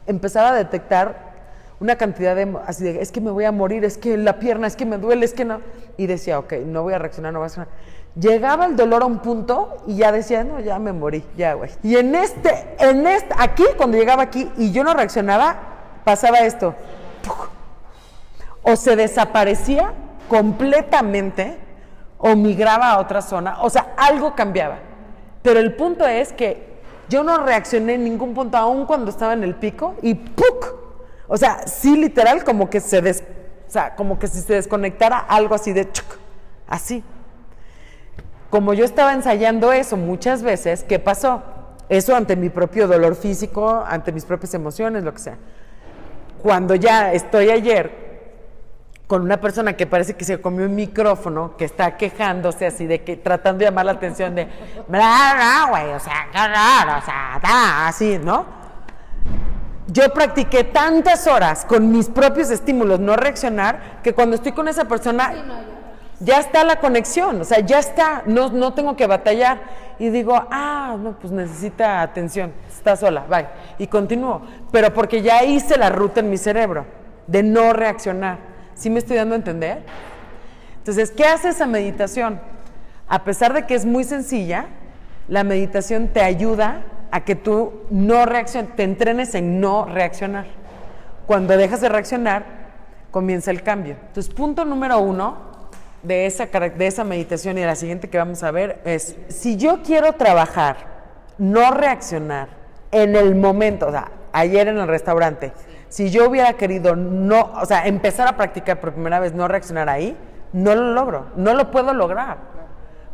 S1: empezaba a detectar una cantidad de, así de, es que me voy a morir, es que la pierna, es que me duele, es que no. Y decía, ok, no voy a reaccionar, no voy a reaccionar. Llegaba el dolor a un punto y ya decía, no, ya me morí, ya, güey. Y en este, en este, aquí, cuando llegaba aquí y yo no reaccionaba, pasaba esto o se desaparecía completamente o migraba a otra zona, o sea, algo cambiaba. Pero el punto es que yo no reaccioné en ningún punto, aún cuando estaba en el pico, y ¡puc! O sea, sí, literal, como que se des, o sea, como que si se desconectara algo así de chuc, así. Como yo estaba ensayando eso muchas veces, ¿qué pasó? Eso ante mi propio dolor físico, ante mis propias emociones, lo que sea. Cuando ya estoy ayer con una persona que parece que se comió un micrófono, que está quejándose así de que tratando de llamar la atención de bla, bla, güey, o sea, o sea, da, así, ¿no? Yo practiqué tantas horas con mis propios estímulos no reaccionar que cuando estoy con esa persona ya está la conexión, o sea, ya está, no, no tengo que batallar y digo, ah, no, pues necesita atención, está sola, bye, y continúo, pero porque ya hice la ruta en mi cerebro de no reaccionar. ¿Sí me estoy dando a entender? Entonces, ¿qué hace esa meditación? A pesar de que es muy sencilla, la meditación te ayuda a que tú no reacciones, te entrenes en no reaccionar. Cuando dejas de reaccionar, comienza el cambio. Entonces, punto número uno de esa, de esa meditación y de la siguiente que vamos a ver es, si yo quiero trabajar, no reaccionar en el momento, o sea, ayer en el restaurante, si yo hubiera querido no, o sea, empezar a practicar por primera vez, no reaccionar ahí, no lo logro, no lo puedo lograr.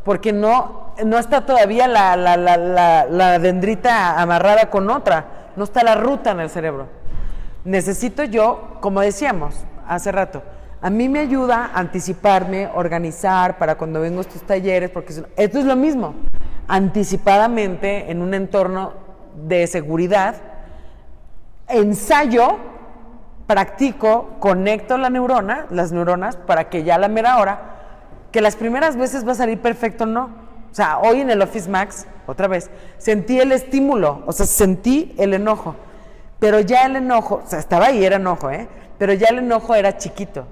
S1: Porque no, no está todavía la, la, la, la dendrita amarrada con otra, no está la ruta en el cerebro. Necesito yo, como decíamos hace rato, a mí me ayuda a anticiparme, organizar para cuando vengo a estos talleres, porque esto es lo mismo, anticipadamente en un entorno de seguridad, ensayo, practico, conecto la neurona, las neuronas, para que ya la mera hora, que las primeras veces va a salir perfecto, no. O sea, hoy en el Office Max, otra vez, sentí el estímulo, o sea, sentí el enojo, pero ya el enojo, o sea, estaba ahí, era enojo, ¿eh? Pero ya el enojo era chiquito.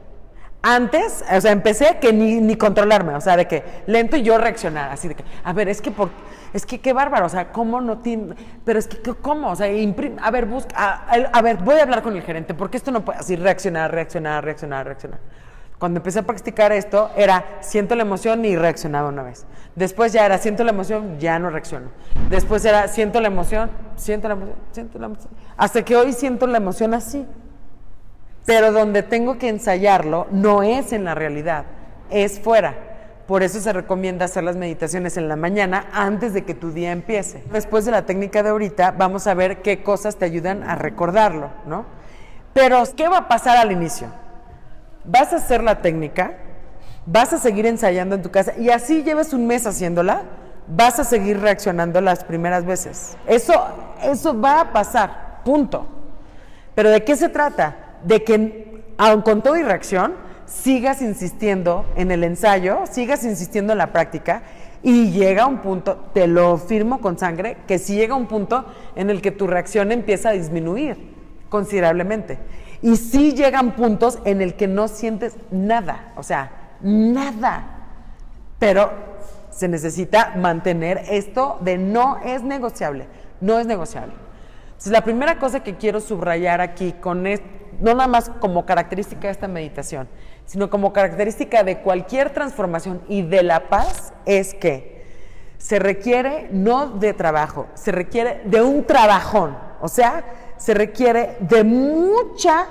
S1: Antes, o sea, empecé que ni, ni controlarme, o sea, de que lento y yo reaccionar, así de que, a ver, es que por, es que qué bárbaro, o sea, ¿cómo no tiene? Pero es que, ¿cómo? O sea, imprime, a ver, busca, a, ver, voy a hablar con el gerente, porque esto no puede así reaccionar, reaccionar, reaccionar, reaccionar. Cuando empecé a practicar esto, era siento la emoción y reaccionaba una vez. Después ya era siento la emoción, ya no reacciono. Después era siento la emoción, siento la emoción, siento la emoción. Hasta que hoy siento la emoción así. Pero donde tengo que ensayarlo no es en la realidad, es fuera. Por eso se recomienda hacer las meditaciones en la mañana antes de que tu día empiece. Después de la técnica de ahorita, vamos a ver qué cosas te ayudan a recordarlo, ¿no? Pero, ¿qué va a pasar al inicio? Vas a hacer la técnica, vas a seguir ensayando en tu casa y así lleves un mes haciéndola, vas a seguir reaccionando las primeras veces. Eso, eso va a pasar, punto. Pero ¿de qué se trata? De que, aun con todo y reacción, sigas insistiendo en el ensayo, sigas insistiendo en la práctica y llega un punto, te lo firmo con sangre, que si llega un punto en el que tu reacción empieza a disminuir considerablemente. Y sí llegan puntos en el que no sientes nada, o sea, nada. Pero se necesita mantener esto de no es negociable, no es negociable. Entonces, la primera cosa que quiero subrayar aquí, con no nada más como característica de esta meditación, sino como característica de cualquier transformación y de la paz es que se requiere no de trabajo, se requiere de un trabajón, o sea, se requiere de mucha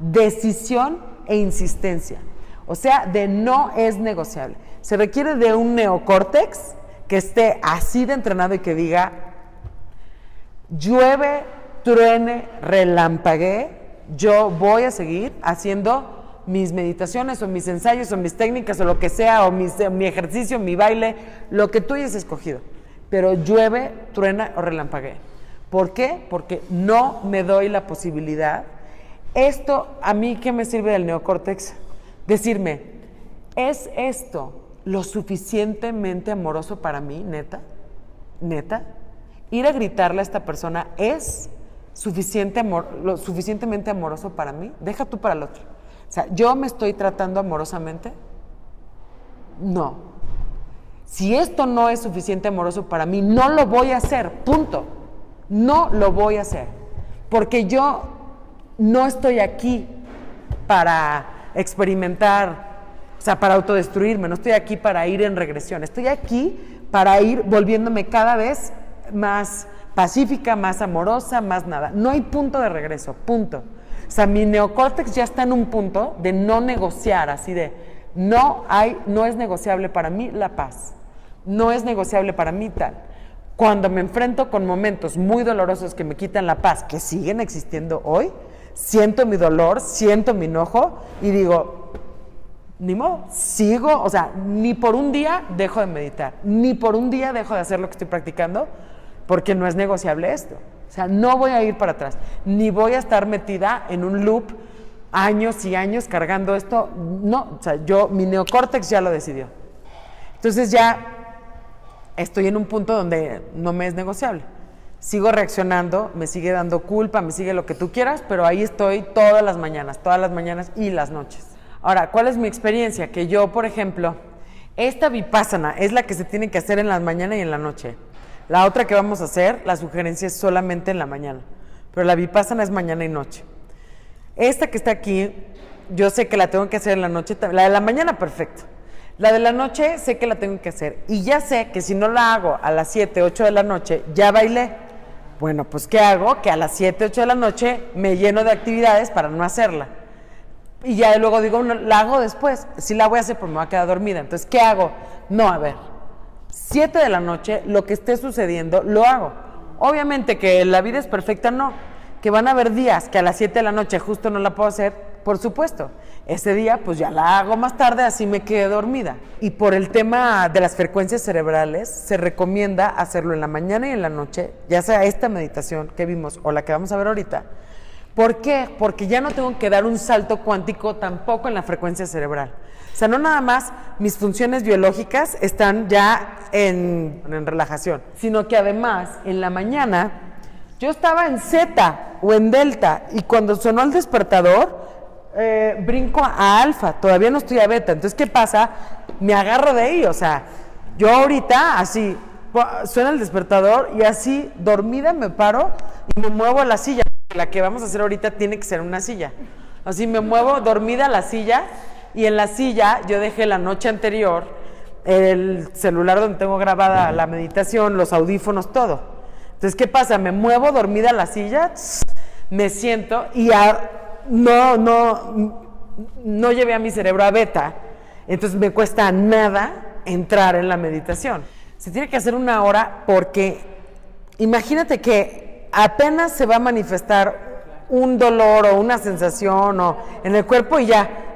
S1: decisión e insistencia, o sea, de no es negociable. Se requiere de un neocórtex que esté así de entrenado y que diga, llueve, truene, relampaguee, yo voy a seguir haciendo mis meditaciones o mis ensayos o mis técnicas o lo que sea, o mi ejercicio, mi baile, lo que tú hayas escogido. Pero llueve, truena o relampaguea. ¿Por qué? Porque no me doy la posibilidad. Esto, a mí, ¿qué me sirve del neocórtex? Decirme, ¿es esto lo suficientemente amoroso para mí, neta? ¿Neta? Ir a gritarle a esta persona es suficiente amor, lo suficientemente amoroso para mí. Deja tú para el otro. O sea, ¿yo me estoy tratando amorosamente? No. Si esto no es suficiente amoroso para mí, no lo voy a hacer, punto. No lo voy a hacer. Porque yo no estoy aquí para experimentar, o sea, para autodestruirme, no estoy aquí para ir en regresión, estoy aquí para ir volviéndome cada vez más pacífica, más amorosa, más nada. No hay punto de regreso, punto. O sea, mi neocórtex ya está en un punto de no negociar, así de, no hay, no es negociable para mí la paz. No es negociable para mí tal. Cuando me enfrento con momentos muy dolorosos que me quitan la paz, que siguen existiendo hoy, siento mi dolor, siento mi enojo y digo, ni modo, sigo, o sea, ni por un día dejo de meditar, ni por un día dejo de hacer lo que estoy practicando, porque no es negociable esto. O sea, no voy a ir para atrás, ni voy a estar metida en un loop años y años cargando esto. No, o sea, yo, mi neocórtex ya lo decidió. Entonces ya estoy en un punto donde no me es negociable. Sigo reaccionando, me sigue dando culpa, me sigue lo que tú quieras, pero ahí estoy todas las mañanas, todas las mañanas y las noches. Ahora, ¿cuál es mi experiencia? Que yo, por ejemplo, esta vipassana es la que se tiene que hacer en la mañana y en la noche. La otra que vamos a hacer, la sugerencia es solamente en la mañana, pero la vipassana es mañana y noche. Esta que está aquí, yo sé que la tengo que hacer en la noche, la de la mañana perfecto. La de la noche sé que la tengo que hacer y ya sé que si no la hago a las 7, 8 de la noche, ya bailé. Bueno, pues ¿qué hago? Que a las 7, 8 de la noche me lleno de actividades para no hacerla. Y ya luego digo, la hago después. Si la voy a hacer, pues me voy a quedar dormida. Entonces, ¿qué hago? No, a ver, 7 de la noche, lo que esté sucediendo, lo hago. Obviamente que la vida es perfecta, no. Que van a haber días que a las 7 de la noche justo no la puedo hacer, por supuesto. Ese día pues ya la hago más tarde, así me quedé dormida. Y por el tema de las frecuencias cerebrales, se recomienda hacerlo en la mañana y en la noche, ya sea esta meditación que vimos o la que vamos a ver ahorita. ¿Por qué? Porque ya no tengo que dar un salto cuántico tampoco en la frecuencia cerebral. O sea, no nada más mis funciones biológicas están ya en, relajación, sino que además en la mañana yo estaba en Z o en Delta y cuando sonó el despertador, eh, brinco a alfa, todavía no estoy a beta. Entonces, ¿qué pasa? Me agarro de ahí, o sea, yo ahorita así, suena el despertador y así dormida me paro y me muevo a la silla. La que vamos a hacer ahorita tiene que ser una silla. Así me muevo dormida a la silla y en la silla yo dejé la noche anterior el celular donde tengo grabada la meditación, los audífonos, todo. Entonces, ¿qué pasa? Me muevo dormida a la silla, me siento y no, no, no llevé a mi cerebro a beta. Entonces me cuesta nada entrar en la meditación. Se tiene que hacer una hora porque imagínate que apenas se va a manifestar un dolor o una sensación o en el cuerpo y ya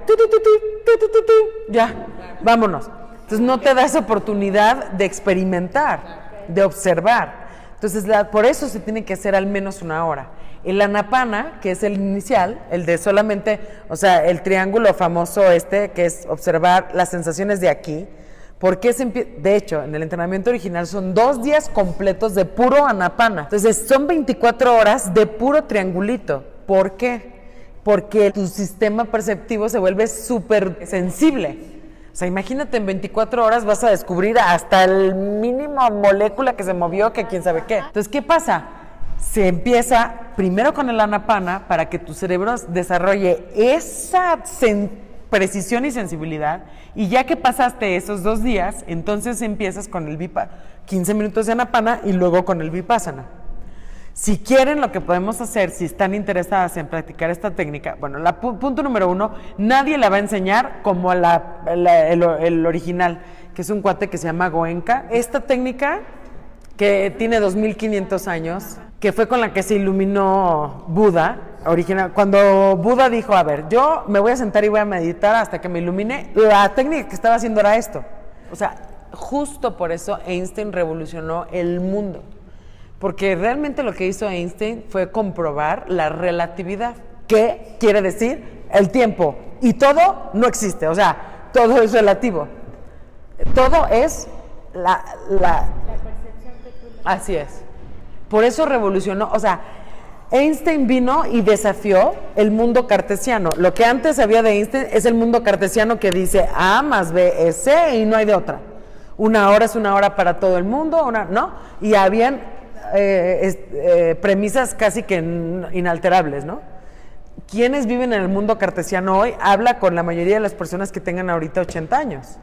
S1: ya, vámonos. Entonces no te da esa oportunidad de experimentar, de observar. Entonces por eso se tiene que hacer al menos una hora. El anapana, que es el inicial, el de solamente, o sea, el triángulo famoso este, que es observar las sensaciones de aquí, porque se de hecho, en el entrenamiento original son dos días completos de puro anapana. Entonces son 24 horas de puro triangulito. ¿Por qué? Porque tu sistema perceptivo se vuelve súper sensible. O sea, imagínate, en 24 horas vas a descubrir hasta el mínimo molécula que se movió, que quién sabe qué. Entonces, ¿qué pasa? Se empieza primero con el anapana para que tu cerebro desarrolle esa precisión y sensibilidad. Y ya que pasaste esos dos días, entonces empiezas con el vipa, 15 minutos de anapana y luego con el vipassana. Si quieren, lo que podemos hacer, si están interesadas en practicar esta técnica, bueno, la punto número uno, nadie la va a enseñar como la, el, original, que es un cuate que se llama Goenka. Esta técnica, que tiene 2500 años, que fue con la que se iluminó Buda, original. Cuando Buda dijo, a ver, yo me voy a sentar y voy a meditar hasta que me ilumine, la técnica que estaba haciendo era esto. O sea, justo por eso Einstein revolucionó el mundo. Porque realmente lo que hizo Einstein fue comprobar la relatividad. ¿Qué quiere decir? El tiempo. Y todo no existe, o sea, todo es relativo. Todo es la... la, percepción que tú... Así es. Por eso revolucionó, o sea, Einstein vino y desafió el mundo cartesiano. Lo que antes había de Einstein es el mundo cartesiano que dice A más B es C y no hay de otra. Una hora es una hora para todo el mundo, una, ¿no? Y habían eh, eh, premisas casi que inalterables, ¿no? Quienes viven en el mundo cartesiano hoy habla con la mayoría de las personas que tengan ahorita 80 años.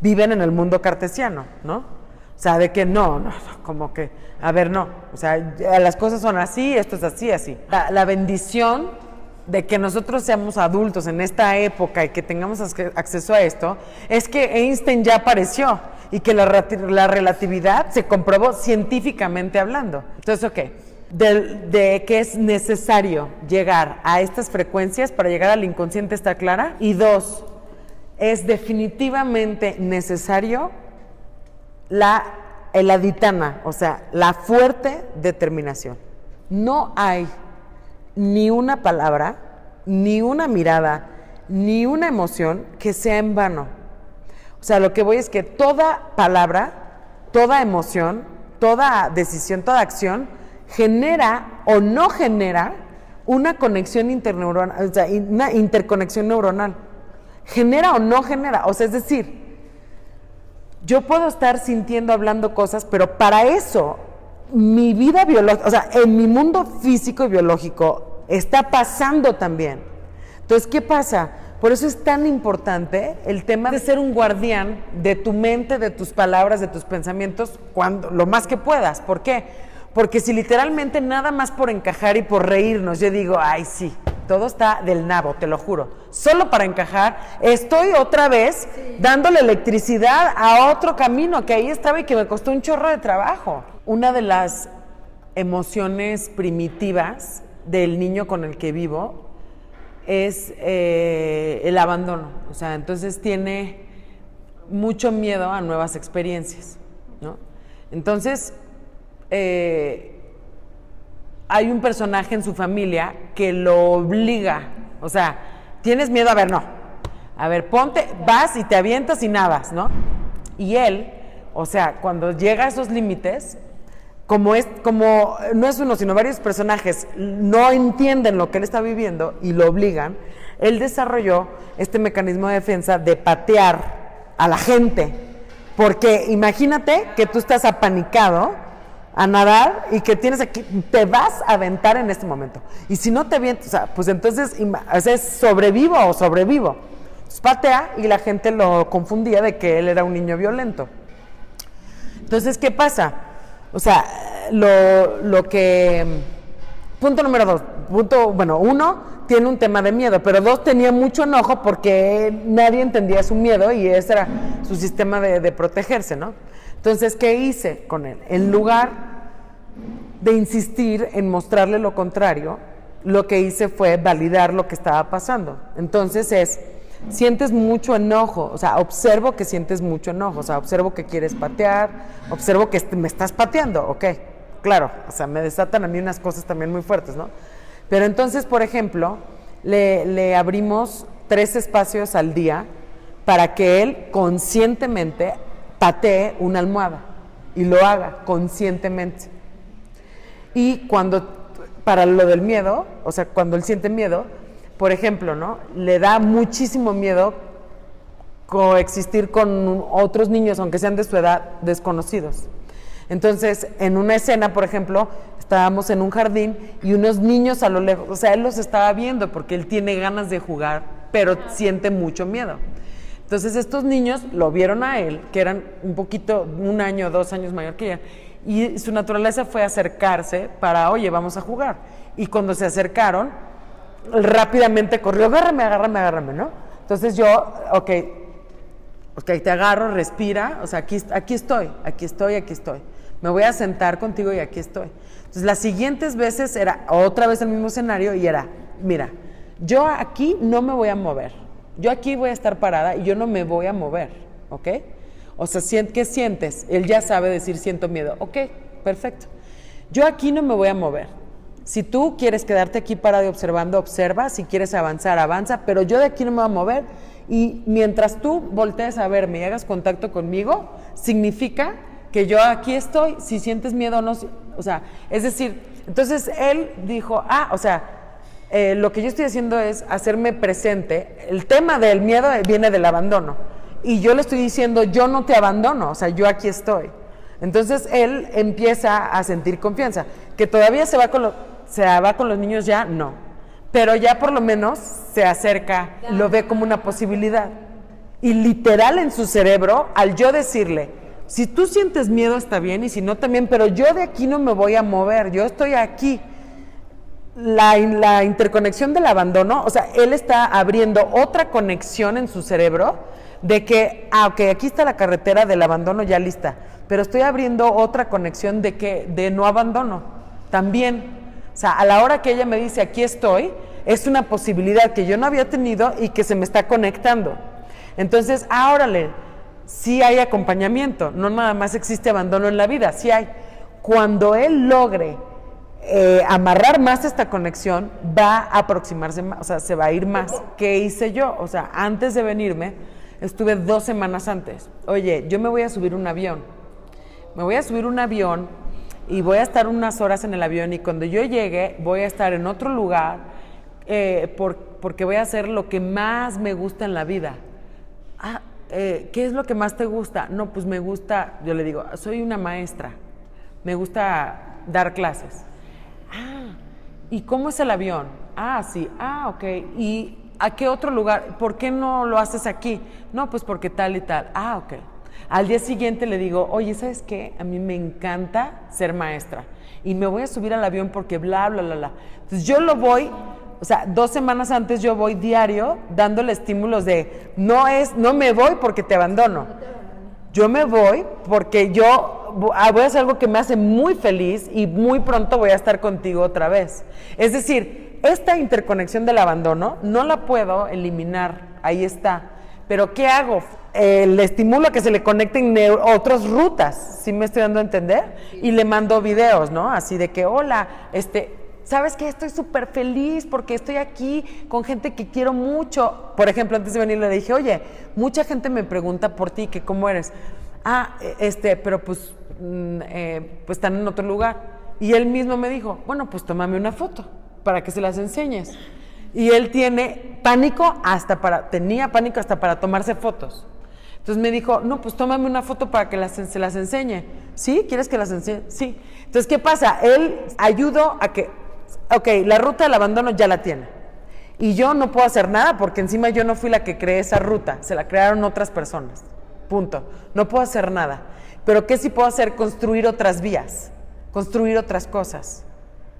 S1: Viven en el mundo cartesiano, ¿no? O sea, de que no, no, como que, a ver, no. O sea, las cosas son así, esto es así, así. La bendición de que nosotros seamos adultos en esta época y que tengamos acce- acceso a esto, es que Einstein ya apareció y que la, la relatividad se comprobó científicamente hablando. Entonces, ok, de, de que es necesario llegar a estas frecuencias para llegar al inconsciente está clara. Y dos, es definitivamente necesario la el aditana, o sea, la fuerte determinación. No hay ni una palabra, ni una mirada, ni una emoción que sea en vano. O sea, lo que voy es que toda palabra, toda emoción, toda decisión, toda acción genera o no genera una conexión interneuronal, o sea, una interconexión neuronal. Genera o no genera, o sea, es decir, yo puedo estar sintiendo, hablando cosas, pero para eso mi vida biológica, o sea, en mi mundo físico y biológico está pasando también. Entonces, ¿qué pasa? Por eso es tan importante el tema de ser un guardián de tu mente, de tus palabras, de tus pensamientos, cuando lo más que puedas. ¿Por qué? Porque si literalmente nada más por encajar y por reírnos, yo digo, ay, sí, todo está del nabo, te lo juro. Solo para encajar, estoy otra vez dándole electricidad a otro camino que ahí estaba y que me costó un chorro de trabajo. Una de las emociones primitivas del niño con el que vivo es eh, el abandono. O sea, entonces tiene mucho miedo a nuevas experiencias, ¿no? Entonces, eh, hay un personaje en su familia que lo obliga, o sea, tienes miedo a ver, no. A ver, ponte, vas y te avientas y nadas, ¿no? Y él, o sea, cuando llega a esos límites, como es, como no es uno, sino varios personajes no entienden lo que él está viviendo y lo obligan, él desarrolló este mecanismo de defensa de patear a la gente. Porque imagínate que tú estás apanicado a nadar y que tienes aquí, te vas a aventar en este momento. Y si no te avientas, o sea, pues entonces es sobrevivo o sobrevivo. Patea y la gente lo confundía de que él era un niño violento. Entonces, ¿qué pasa? O sea, lo, lo que... Punto número dos. Punto, bueno, uno, tiene un tema de miedo, pero dos, tenía mucho enojo porque nadie entendía su miedo y ese era su sistema de, de protegerse, ¿no? Entonces, ¿qué hice con él? En lugar de insistir en mostrarle lo contrario, lo que hice fue validar lo que estaba pasando. Entonces es, sientes mucho enojo, o sea, observo que sientes mucho enojo, o sea, observo que quieres patear, observo que me estás pateando, ok, claro, o sea, me desatan a mí unas cosas también muy fuertes, ¿no? Pero entonces, por ejemplo, le abrimos tres espacios al día para que él conscientemente patee una almohada y lo haga conscientemente. Y cuando, para lo del miedo, o sea, cuando él siente miedo, por ejemplo, ¿no? Le da muchísimo miedo coexistir con otros niños, aunque sean de su edad, desconocidos. Entonces, en una escena, por ejemplo, estábamos en un jardín y unos niños a lo lejos, o sea, él los estaba viendo porque él tiene ganas de jugar, pero siente mucho miedo. Entonces, estos niños lo vieron a él, que eran un poquito, un año, dos años mayor que ella, y su naturaleza fue acercarse para, oye, vamos a jugar. Y cuando se acercaron, rápidamente corrió, agárrame, agárrame, agárrame, ¿no? Entonces yo, ok, ok, te agarro, respira, o sea, aquí, aquí estoy, aquí estoy, aquí estoy. Me voy a sentar contigo y aquí estoy. Entonces las siguientes veces era otra vez el mismo escenario y era, mira, yo aquí no me voy a mover, yo aquí voy a estar parada y yo no me voy a mover, ¿ok? O sea, ¿qué sientes? Él ya sabe decir siento miedo, ok, perfecto. Yo aquí no me voy a mover. Si tú quieres quedarte aquí parado observando, observa. Si quieres avanzar, avanza. Pero yo de aquí no me voy a mover. Y mientras tú voltees a verme y hagas contacto conmigo, significa que yo aquí estoy. Si sientes miedo no. O sea, es decir, entonces él dijo, ah, o sea, eh, lo que yo estoy haciendo es hacerme presente. El tema del miedo viene del abandono. Y yo le estoy diciendo, yo no te abandono, o sea, yo aquí estoy. Entonces él empieza a sentir confianza. Que todavía se va con, lo- se va con los niños ya, no. Pero ya por lo menos se acerca, lo ve como una posibilidad. Y literal en su cerebro, al yo decirle, Si tú sientes miedo está bien y si no también, pero yo de aquí no me voy a mover, yo estoy aquí. La, la interconexión del abandono, o sea, él está abriendo otra conexión en su cerebro de que, ah, ok, aquí está la carretera del abandono ya lista, pero estoy abriendo otra conexión de que, de no abandono, también. O sea, a la hora que ella me dice, aquí estoy, es una posibilidad que yo no había tenido y que se me está conectando. Entonces, ahora le sí hay acompañamiento, no nada más existe abandono en la vida, sí hay. Cuando él logre eh, amarrar más esta conexión, va a aproximarse más, o sea, se va a ir más. ¿Qué hice yo? O sea, antes de venirme, estuve dos semanas antes. Oye, yo me voy a subir un avión. Me voy a subir un avión y voy a estar unas horas en el avión y cuando yo llegue voy a estar en otro lugar eh, porque voy a hacer lo que más me gusta en la vida. Ah, eh, ¿qué es lo que más te gusta? No, pues me gusta, yo le digo, soy una maestra, me gusta dar clases. Ah, ¿y cómo es el avión? Ah, sí, ah, ok. ¿Y a qué otro lugar? ¿Por qué no lo haces aquí? No, pues porque tal y tal. Ah, ok. Al día siguiente le digo, oye, ¿sabes qué? A mí me encanta ser maestra y me voy a subir al avión porque bla, bla, bla, bla. Entonces yo lo voy o sea, dos semanas antes yo voy diario dándole estímulos de, no es, no me voy porque te abandono. Yo me voy porque yo ah, voy a hacer algo que me hace muy feliz y muy pronto voy a estar contigo otra vez. Es decir, esta interconexión del abandono no la puedo eliminar, ahí está. Pero ¿qué hago? Eh, le estimulo a que se le conecten otras rutas, ¿sí me estoy dando a entender? Y le mando videos, ¿no? Así de que, hola, este, ¿sabes qué? Estoy súper feliz porque estoy aquí con gente que quiero mucho. Por ejemplo, antes de venir le dije, oye, mucha gente me pregunta por ti, que cómo eres. Ah, e, este, pero pues, mm, eh, pues están en otro lugar. Y él mismo me dijo, bueno, pues tómame una foto para que se las enseñes. Y él tiene pánico hasta para, tenía pánico hasta para tomarse fotos. Entonces me dijo, no, pues tómame una foto para que las, se las enseñe. ¿Sí? ¿Quieres que las enseñe? Sí. Entonces, ¿qué pasa? Él ayudó a que ok, la ruta del abandono ya la tiene. Y yo no puedo hacer nada porque encima yo no fui la que creé esa ruta, se la crearon otras personas. Punto. No puedo hacer nada. Pero ¿qué sí puedo hacer? Construir otras vías, construir otras cosas.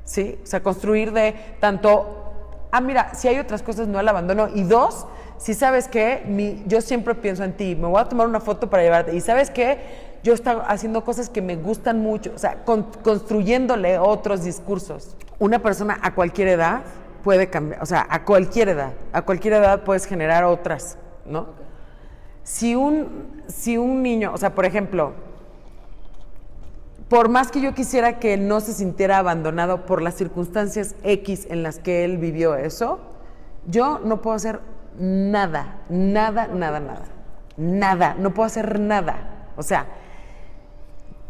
S1: ¿Sí? O sea, construir de tanto, ah, mira, si hay otras cosas, no el abandono. Y dos, si sabes que yo siempre pienso en ti, me voy a tomar una foto para llevarte. Y sabes que yo estoy haciendo cosas que me gustan mucho, o sea, construyéndole otros discursos. Una persona a cualquier edad puede cambiar, o sea, a cualquier edad, a cualquier edad puedes generar otras, ¿no? Si un, si un niño, o sea, por ejemplo, por más que yo quisiera que él no se sintiera abandonado por las circunstancias X en las que él vivió eso, yo no puedo hacer nada, nada, nada, nada, nada, no puedo hacer nada. O sea,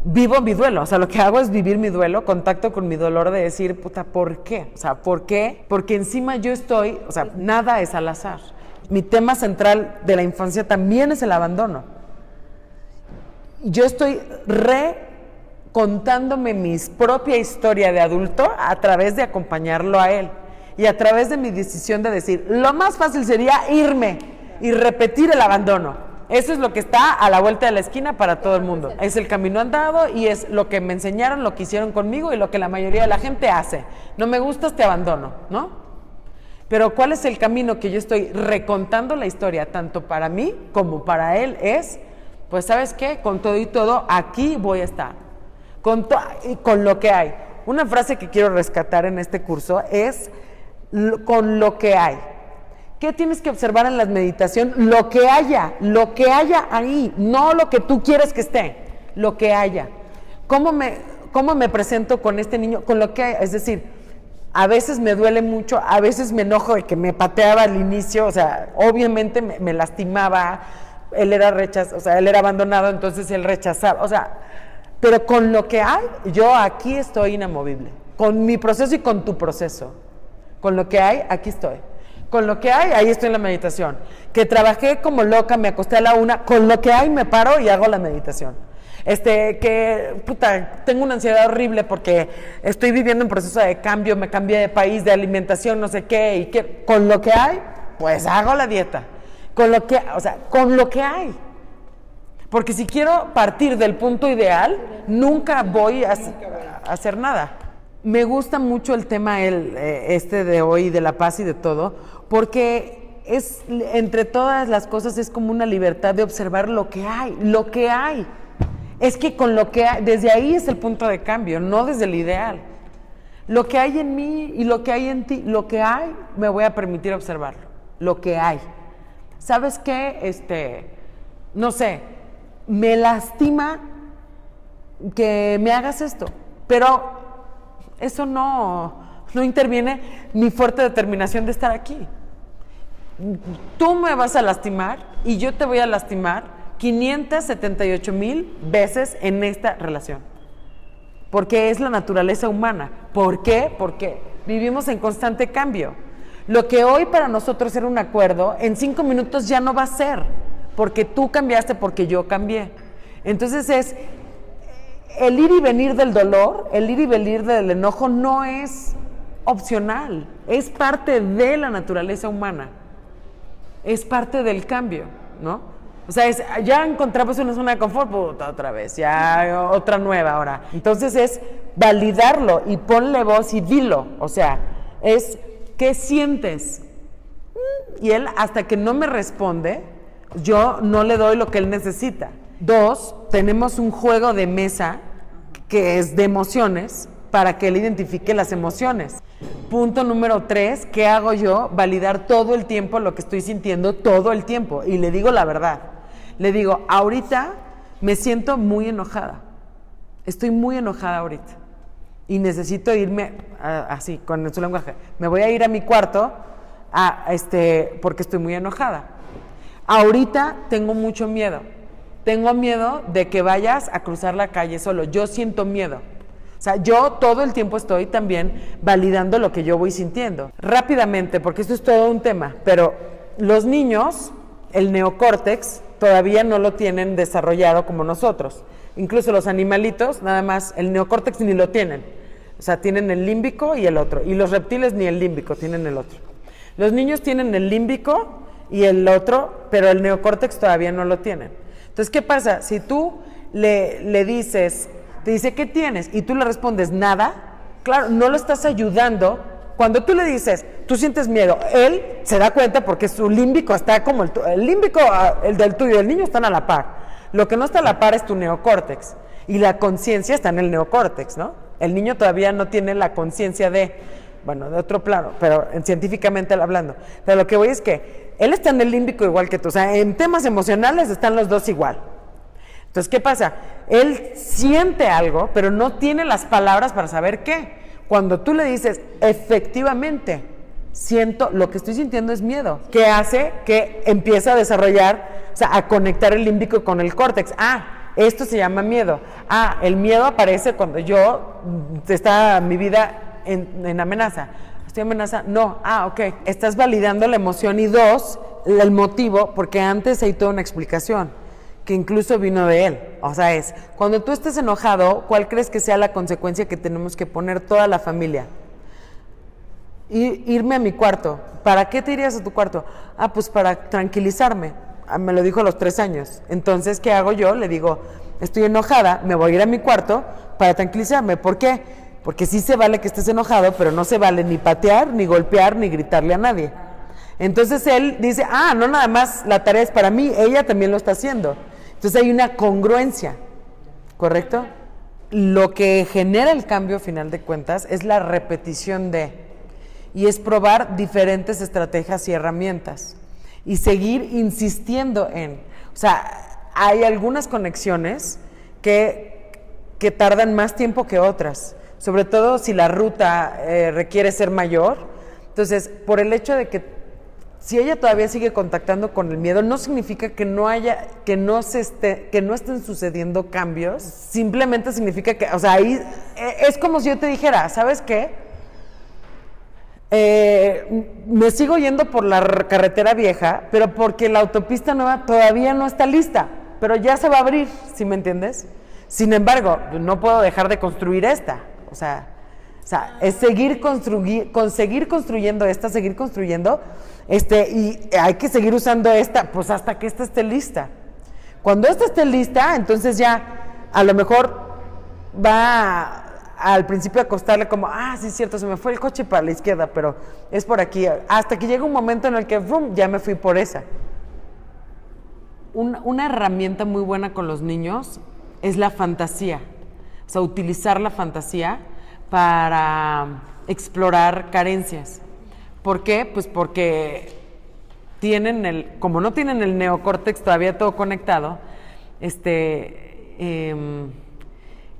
S1: vivo mi duelo, o sea, lo que hago es vivir mi duelo, contacto con mi dolor de decir, puta, ¿por qué? O sea, ¿por qué? Porque encima yo estoy, o sea, nada es al azar. Mi tema central de la infancia también es el abandono. Yo estoy re contándome mi propia historia de adulto a través de acompañarlo a él y a través de mi decisión de decir, lo más fácil sería irme y repetir el abandono. Eso es lo que está a la vuelta de la esquina para todo el mundo. Es el camino andado y es lo que me enseñaron, lo que hicieron conmigo y lo que la mayoría de la gente hace. No me gustas, te abandono, ¿no? Pero ¿cuál es el camino que yo estoy recontando la historia, tanto para mí como para él? Es, pues sabes qué, con todo y todo, aquí voy a estar. Con, y con lo que hay. Una frase que quiero rescatar en este curso es, con lo que hay. ¿Qué tienes que observar en la meditación? Lo que haya, lo que haya ahí, no lo que tú quieres que esté, lo que haya. ¿Cómo me, cómo me presento con este niño? Con lo que haya. Es decir, a veces me duele mucho, a veces me enojo de que me pateaba al inicio, o sea, obviamente me, lastimaba, él era rechazado, o sea, él era abandonado, entonces él rechazaba, o sea, pero con lo que hay, yo aquí estoy inamovible, con mi proceso y con tu proceso. Con lo que hay, aquí estoy. Con lo que hay, ahí estoy en la meditación. Que trabajé como loca, me acosté a la una, con lo que hay me paro y hago la meditación. Este, que, puta, tengo una ansiedad horrible porque estoy viviendo un proceso de cambio, me cambié de país, de alimentación, no sé qué, y que, con lo que hay, pues hago la dieta. Con lo que, o sea, con lo que hay. Porque si quiero partir del punto ideal, nunca voy a, a hacer nada. Me gusta mucho el tema el, eh, este de hoy, de la paz y de todo, porque es, entre todas las cosas, es como una libertad de observar lo que hay, lo que hay. Es que con lo que hay, desde ahí es el punto de cambio, no desde el ideal. Lo que hay en mí y lo que hay en ti, lo que hay, me voy a permitir observarlo. Lo que hay. ¿Sabes qué? Este, no sé, me lastima que me hagas esto, pero eso no, no interviene mi fuerte determinación de estar aquí. Tú me vas a lastimar y yo te voy a lastimar 578 mil veces en esta relación. Porque es la naturaleza humana. ¿Por qué? Porque vivimos en constante cambio. Lo que hoy para nosotros era un acuerdo, en cinco minutos ya no va a ser, porque tú cambiaste, porque yo cambié. Entonces es, el ir y venir del dolor, el ir y venir del enojo no es opcional, es parte de la naturaleza humana, es parte del cambio, ¿no? O sea, ya encontramos una zona de confort, otra vez, ya otra nueva ahora. Entonces es validarlo y ponle voz y dilo. O sea, es, ¿qué sientes? Mm, y él, hasta que no me responde, yo no le doy lo que él necesita. Dos, tenemos un juego de mesa que es de emociones para que él identifique las emociones. Punto número tres, ¿qué hago yo? Validar todo el tiempo lo que estoy sintiendo todo el tiempo. Y le digo la verdad le digo, ahorita me siento muy enojada. Estoy muy enojada ahorita. Y necesito irme así, con su lenguaje. Me voy a ir a mi cuarto a, este, porque estoy muy enojada. Ahorita tengo mucho miedo. Tengo miedo de que vayas a cruzar la calle solo. Yo siento miedo. O sea, yo todo el tiempo estoy también validando lo que yo voy sintiendo. Rápidamente, porque esto es todo un tema, pero los niños, el neocórtex, todavía no lo tienen desarrollado como nosotros. Incluso los animalitos, nada más, el neocórtex ni lo tienen. O sea, tienen el límbico y el otro. Y los reptiles ni el límbico, tienen el otro. Los niños tienen el límbico y el otro, pero el neocórtex todavía no lo tienen. Entonces, ¿qué pasa? Si tú le, le dices, te dice, ¿qué tienes? Y tú le respondes, nada, claro, no lo estás ayudando cuando tú le dices, tú sientes miedo, él se da cuenta porque su límbico está como el, el límbico, ah, el del tuyo y el niño están a la par. Lo que no está a la par es tu neocórtex y la conciencia está en el neocórtex, ¿no? El niño todavía no tiene la conciencia de, bueno, de otro plano, pero científicamente hablando. Pero lo que voy es que él está en el límbico igual que tú, o sea, en temas emocionales están los dos igual. Entonces, ¿qué pasa? Él siente algo, pero no tiene las palabras para saber qué. Cuando tú le dices, efectivamente, siento, lo que estoy sintiendo es miedo, que hace que empiece a desarrollar, o sea, a conectar el límbico con el córtex. Ah, esto se llama miedo. Ah, el miedo aparece cuando yo, mm, está mi vida en, en amenaza. ¿Estoy amenaza? No. Ah, ok. Estás validando la emoción y dos, el motivo, porque antes hay toda una explicación que incluso vino de él. O sea, es, cuando tú estés enojado, ¿cuál crees que sea la consecuencia que tenemos que poner toda la familia? irme a mi cuarto. ¿Para qué te irías a tu cuarto? Ah, pues para tranquilizarme. Ah, me lo dijo a los tres años. Entonces, ¿qué hago yo? Le digo, estoy enojada, me voy a ir a mi cuarto para tranquilizarme. ¿Por qué? Porque sí se vale que estés enojado, pero no se vale ni patear, ni golpear, ni gritarle a nadie. Entonces él dice, ah, no nada más la tarea es para mí, ella también lo está haciendo. Entonces hay una congruencia, ¿correcto? Lo que genera el cambio, final de cuentas, es la repetición de, y es probar diferentes estrategias y herramientas, y seguir insistiendo en, o sea, hay algunas conexiones que, que tardan más tiempo que otras, sobre todo si la ruta eh, requiere ser mayor. Entonces, por el hecho de que si ella todavía sigue contactando con el miedo, no significa que no haya, que no se esté, que no estén sucediendo cambios. Simplemente significa que, o sea, ahí eh, es como si yo te dijera, ¿sabes qué? Eh, me sigo yendo por la carretera vieja, pero porque la autopista nueva todavía no está lista, pero ya se va a abrir, ¿sí me entiendes? Sin embargo, no puedo dejar de construir esta, o sea, o sea es seguir, seguir construyendo esta, seguir construyendo, este, y hay que seguir usando esta, pues hasta que esta esté lista. Cuando esta esté lista, entonces ya a lo mejor va al principio a acostarle como, ah, sí es cierto, se me fue el coche para la izquierda, pero es por aquí. Hasta que llega un momento en el que, ¡bum!, ya me fui por esa. una herramienta muy buena con los niños es la fantasía. O sea, utilizar la fantasía para explorar carencias. ¿Por qué? Pues porque tienen el, como no tienen el neocórtex todavía todo conectado, este, em,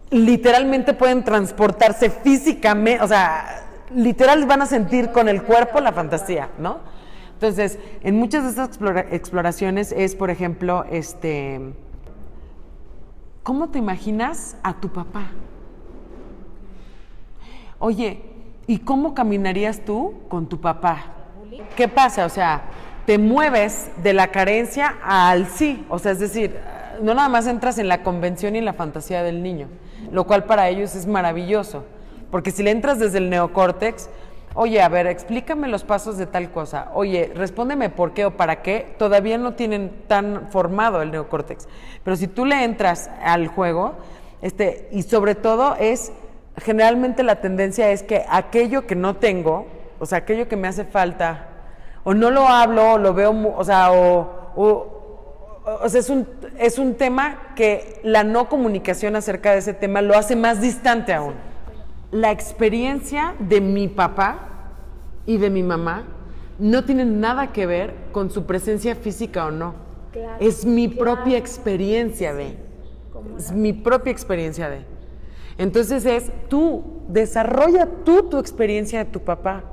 S1: literalmente pueden transportarse físicamente, o sea, literal van a sentir con el cuerpo la fantasía, ¿no? Entonces, en muchas de estas exploraciones es, por ejemplo, este, ¿cómo te imaginas a tu papá? Oye, ¿y cómo caminarías tú con tu papá? ¿Qué pasa? O sea, te mueves de la carencia al sí, o sea, es decir, no nada más entras en la convención y en la fantasía del niño, lo cual para ellos es maravilloso, porque si le entras desde el neocórtex, oye, a ver, explícame los pasos de tal cosa, oye, respóndeme por qué o para qué, todavía no tienen tan formado el neocórtex, pero si tú le entras al juego, este, y sobre todo es generalmente la tendencia es que aquello que no tengo, o sea, aquello que me hace falta, o no lo hablo, o lo veo, o sea, o, o, sea, es un, es un tema que la no comunicación acerca de ese tema lo hace más distante aún. La experiencia de mi papá y de mi mamá no tiene nada que ver con su presencia física o no. es mi propia experiencia de. Es mi propia experiencia de. Entonces es tú, desarrolla tú tu experiencia de tu papá.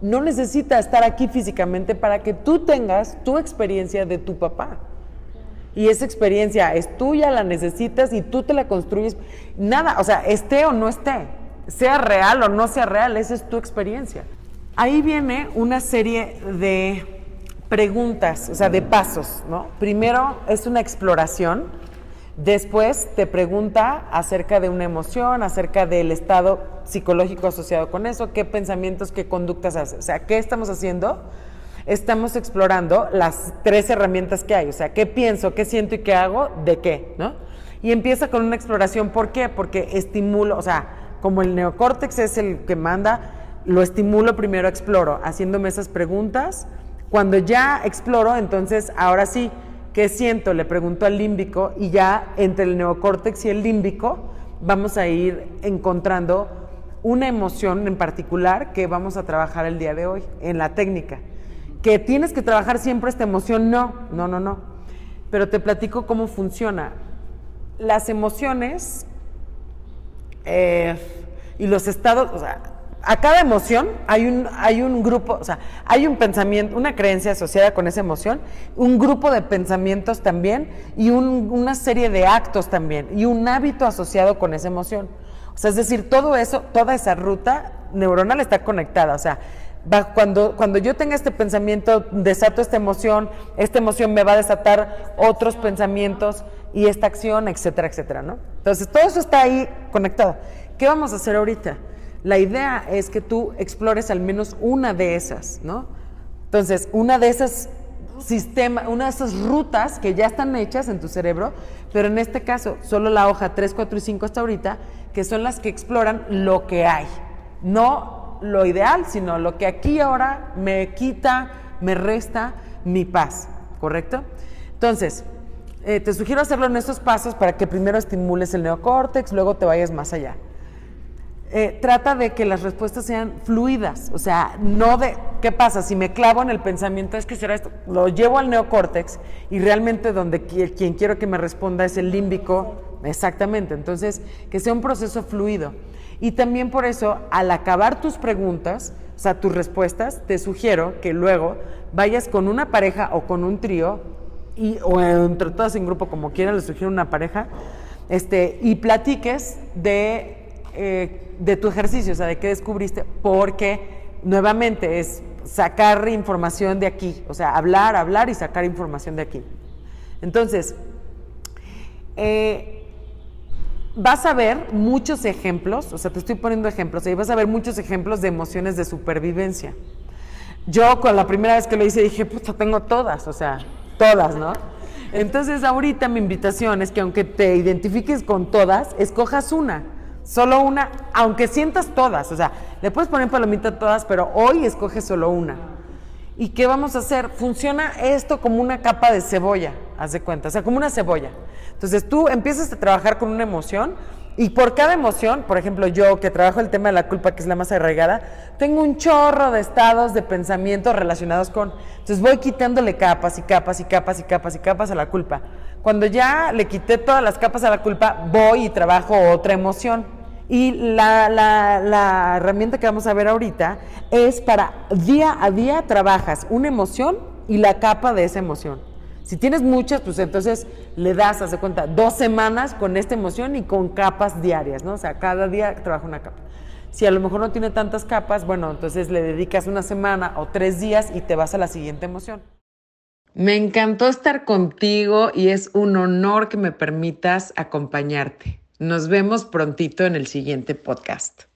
S1: No necesita estar aquí físicamente para que tú tengas tu experiencia de tu papá. Y esa experiencia es tuya, la necesitas y tú te la construyes. Nada, o sea, esté o no esté, sea real o no sea real, esa es tu experiencia. Ahí viene una serie de preguntas, o sea, de pasos, ¿no? Primero es una exploración Después te pregunta acerca de una emoción, acerca del estado psicológico asociado con eso, qué pensamientos, qué conductas hace. O sea, ¿qué estamos haciendo? Estamos explorando las tres herramientas que hay. O sea, ¿qué pienso, qué siento y qué hago? ¿De qué? ¿No? Y empieza con una exploración. ¿Por qué? Porque estimulo, o sea, como el neocórtex es el que manda, lo estimulo primero, exploro, haciéndome esas preguntas. Cuando ya exploro, entonces ahora sí ¿Qué siento? Le pregunto al límbico y ya entre el neocórtex y el límbico vamos a ir encontrando una emoción en particular que vamos a trabajar el día de hoy en la técnica. Que tienes que trabajar siempre esta emoción, no, no, no, no. Pero te platico cómo funciona. Las emociones eh, y los estados, o sea, a cada emoción hay un, hay un grupo, o sea, hay un pensamiento, una creencia asociada con esa emoción, un grupo de pensamientos también y una serie de actos también y un hábito asociado con esa emoción. O sea, es decir, todo eso, toda esa ruta neuronal está conectada. O sea, cuando, cuando yo tenga este pensamiento, desato esta emoción, esta emoción me va a desatar otros pensamientos y esta acción, etcétera, etcétera, ¿no? Entonces, todo eso está ahí conectado. ¿Qué vamos a hacer ahorita? La idea es que tú explores al menos una de esas, ¿no? Entonces, una de esas sistemas, una de esas rutas que ya están hechas en tu cerebro, pero en este caso solo la hoja 3, 4 y 5 hasta ahorita, que son las que exploran lo que hay. No lo ideal, sino lo que aquí ahora me quita, me resta mi paz, ¿correcto? Entonces, eh, te sugiero hacerlo en estos pasos para que primero estimules el neocórtex, luego te vayas más allá. Eh, trata de que las respuestas sean fluidas, o sea, no de, ¿qué pasa? Si me clavo en el pensamiento, es que será esto, lo llevo al neocórtex y realmente donde quien quiero que me responda es el límbico, exactamente, entonces, que sea un proceso fluido. Y también por eso, al acabar tus preguntas, o sea, tus respuestas, te sugiero que luego vayas con una pareja o con un trío, y, o entre todas en grupo, como quieran, les sugiero una pareja, este, y platiques de eh, de tu ejercicio, o sea, de qué descubriste, porque nuevamente es sacar información de aquí, o sea, hablar, hablar y sacar información de aquí. Entonces, eh, vas a ver muchos ejemplos, o sea, te estoy poniendo ejemplos, y vas a ver muchos ejemplos de emociones de supervivencia. Yo con la primera vez que lo hice dije, puta, tengo todas, o sea, todas, ¿no? Entonces, ahorita mi invitación es que aunque te identifiques con todas, escojas una. Solo una, aunque sientas todas. O sea, le puedes poner palomita a todas, pero hoy escoges solo una. ¿Y qué vamos a hacer? Funciona esto como una capa de cebolla, haz de cuenta, o sea, como una cebolla. Entonces tú empiezas a trabajar con una emoción y por cada emoción, por ejemplo, yo que trabajo el tema de la culpa, que es la más arraigada, tengo un chorro de estados de pensamiento relacionados con. Entonces voy quitándole capas y capas y capas y capas y capas a la culpa. Cuando ya le quité todas las capas a la culpa, voy y trabajo otra emoción. Y la, la, la herramienta que vamos a ver ahorita es para día a día trabajas una emoción y la capa de esa emoción. Si tienes muchas, pues entonces le das, hace cuenta, dos semanas con esta emoción y con capas diarias, ¿no? O sea, cada día trabaja una capa. Si a lo mejor no tiene tantas capas, bueno, entonces le dedicas una semana o tres días y te vas a la siguiente emoción. Me encantó estar contigo y es un honor que me permitas acompañarte. Nos vemos prontito en el siguiente podcast.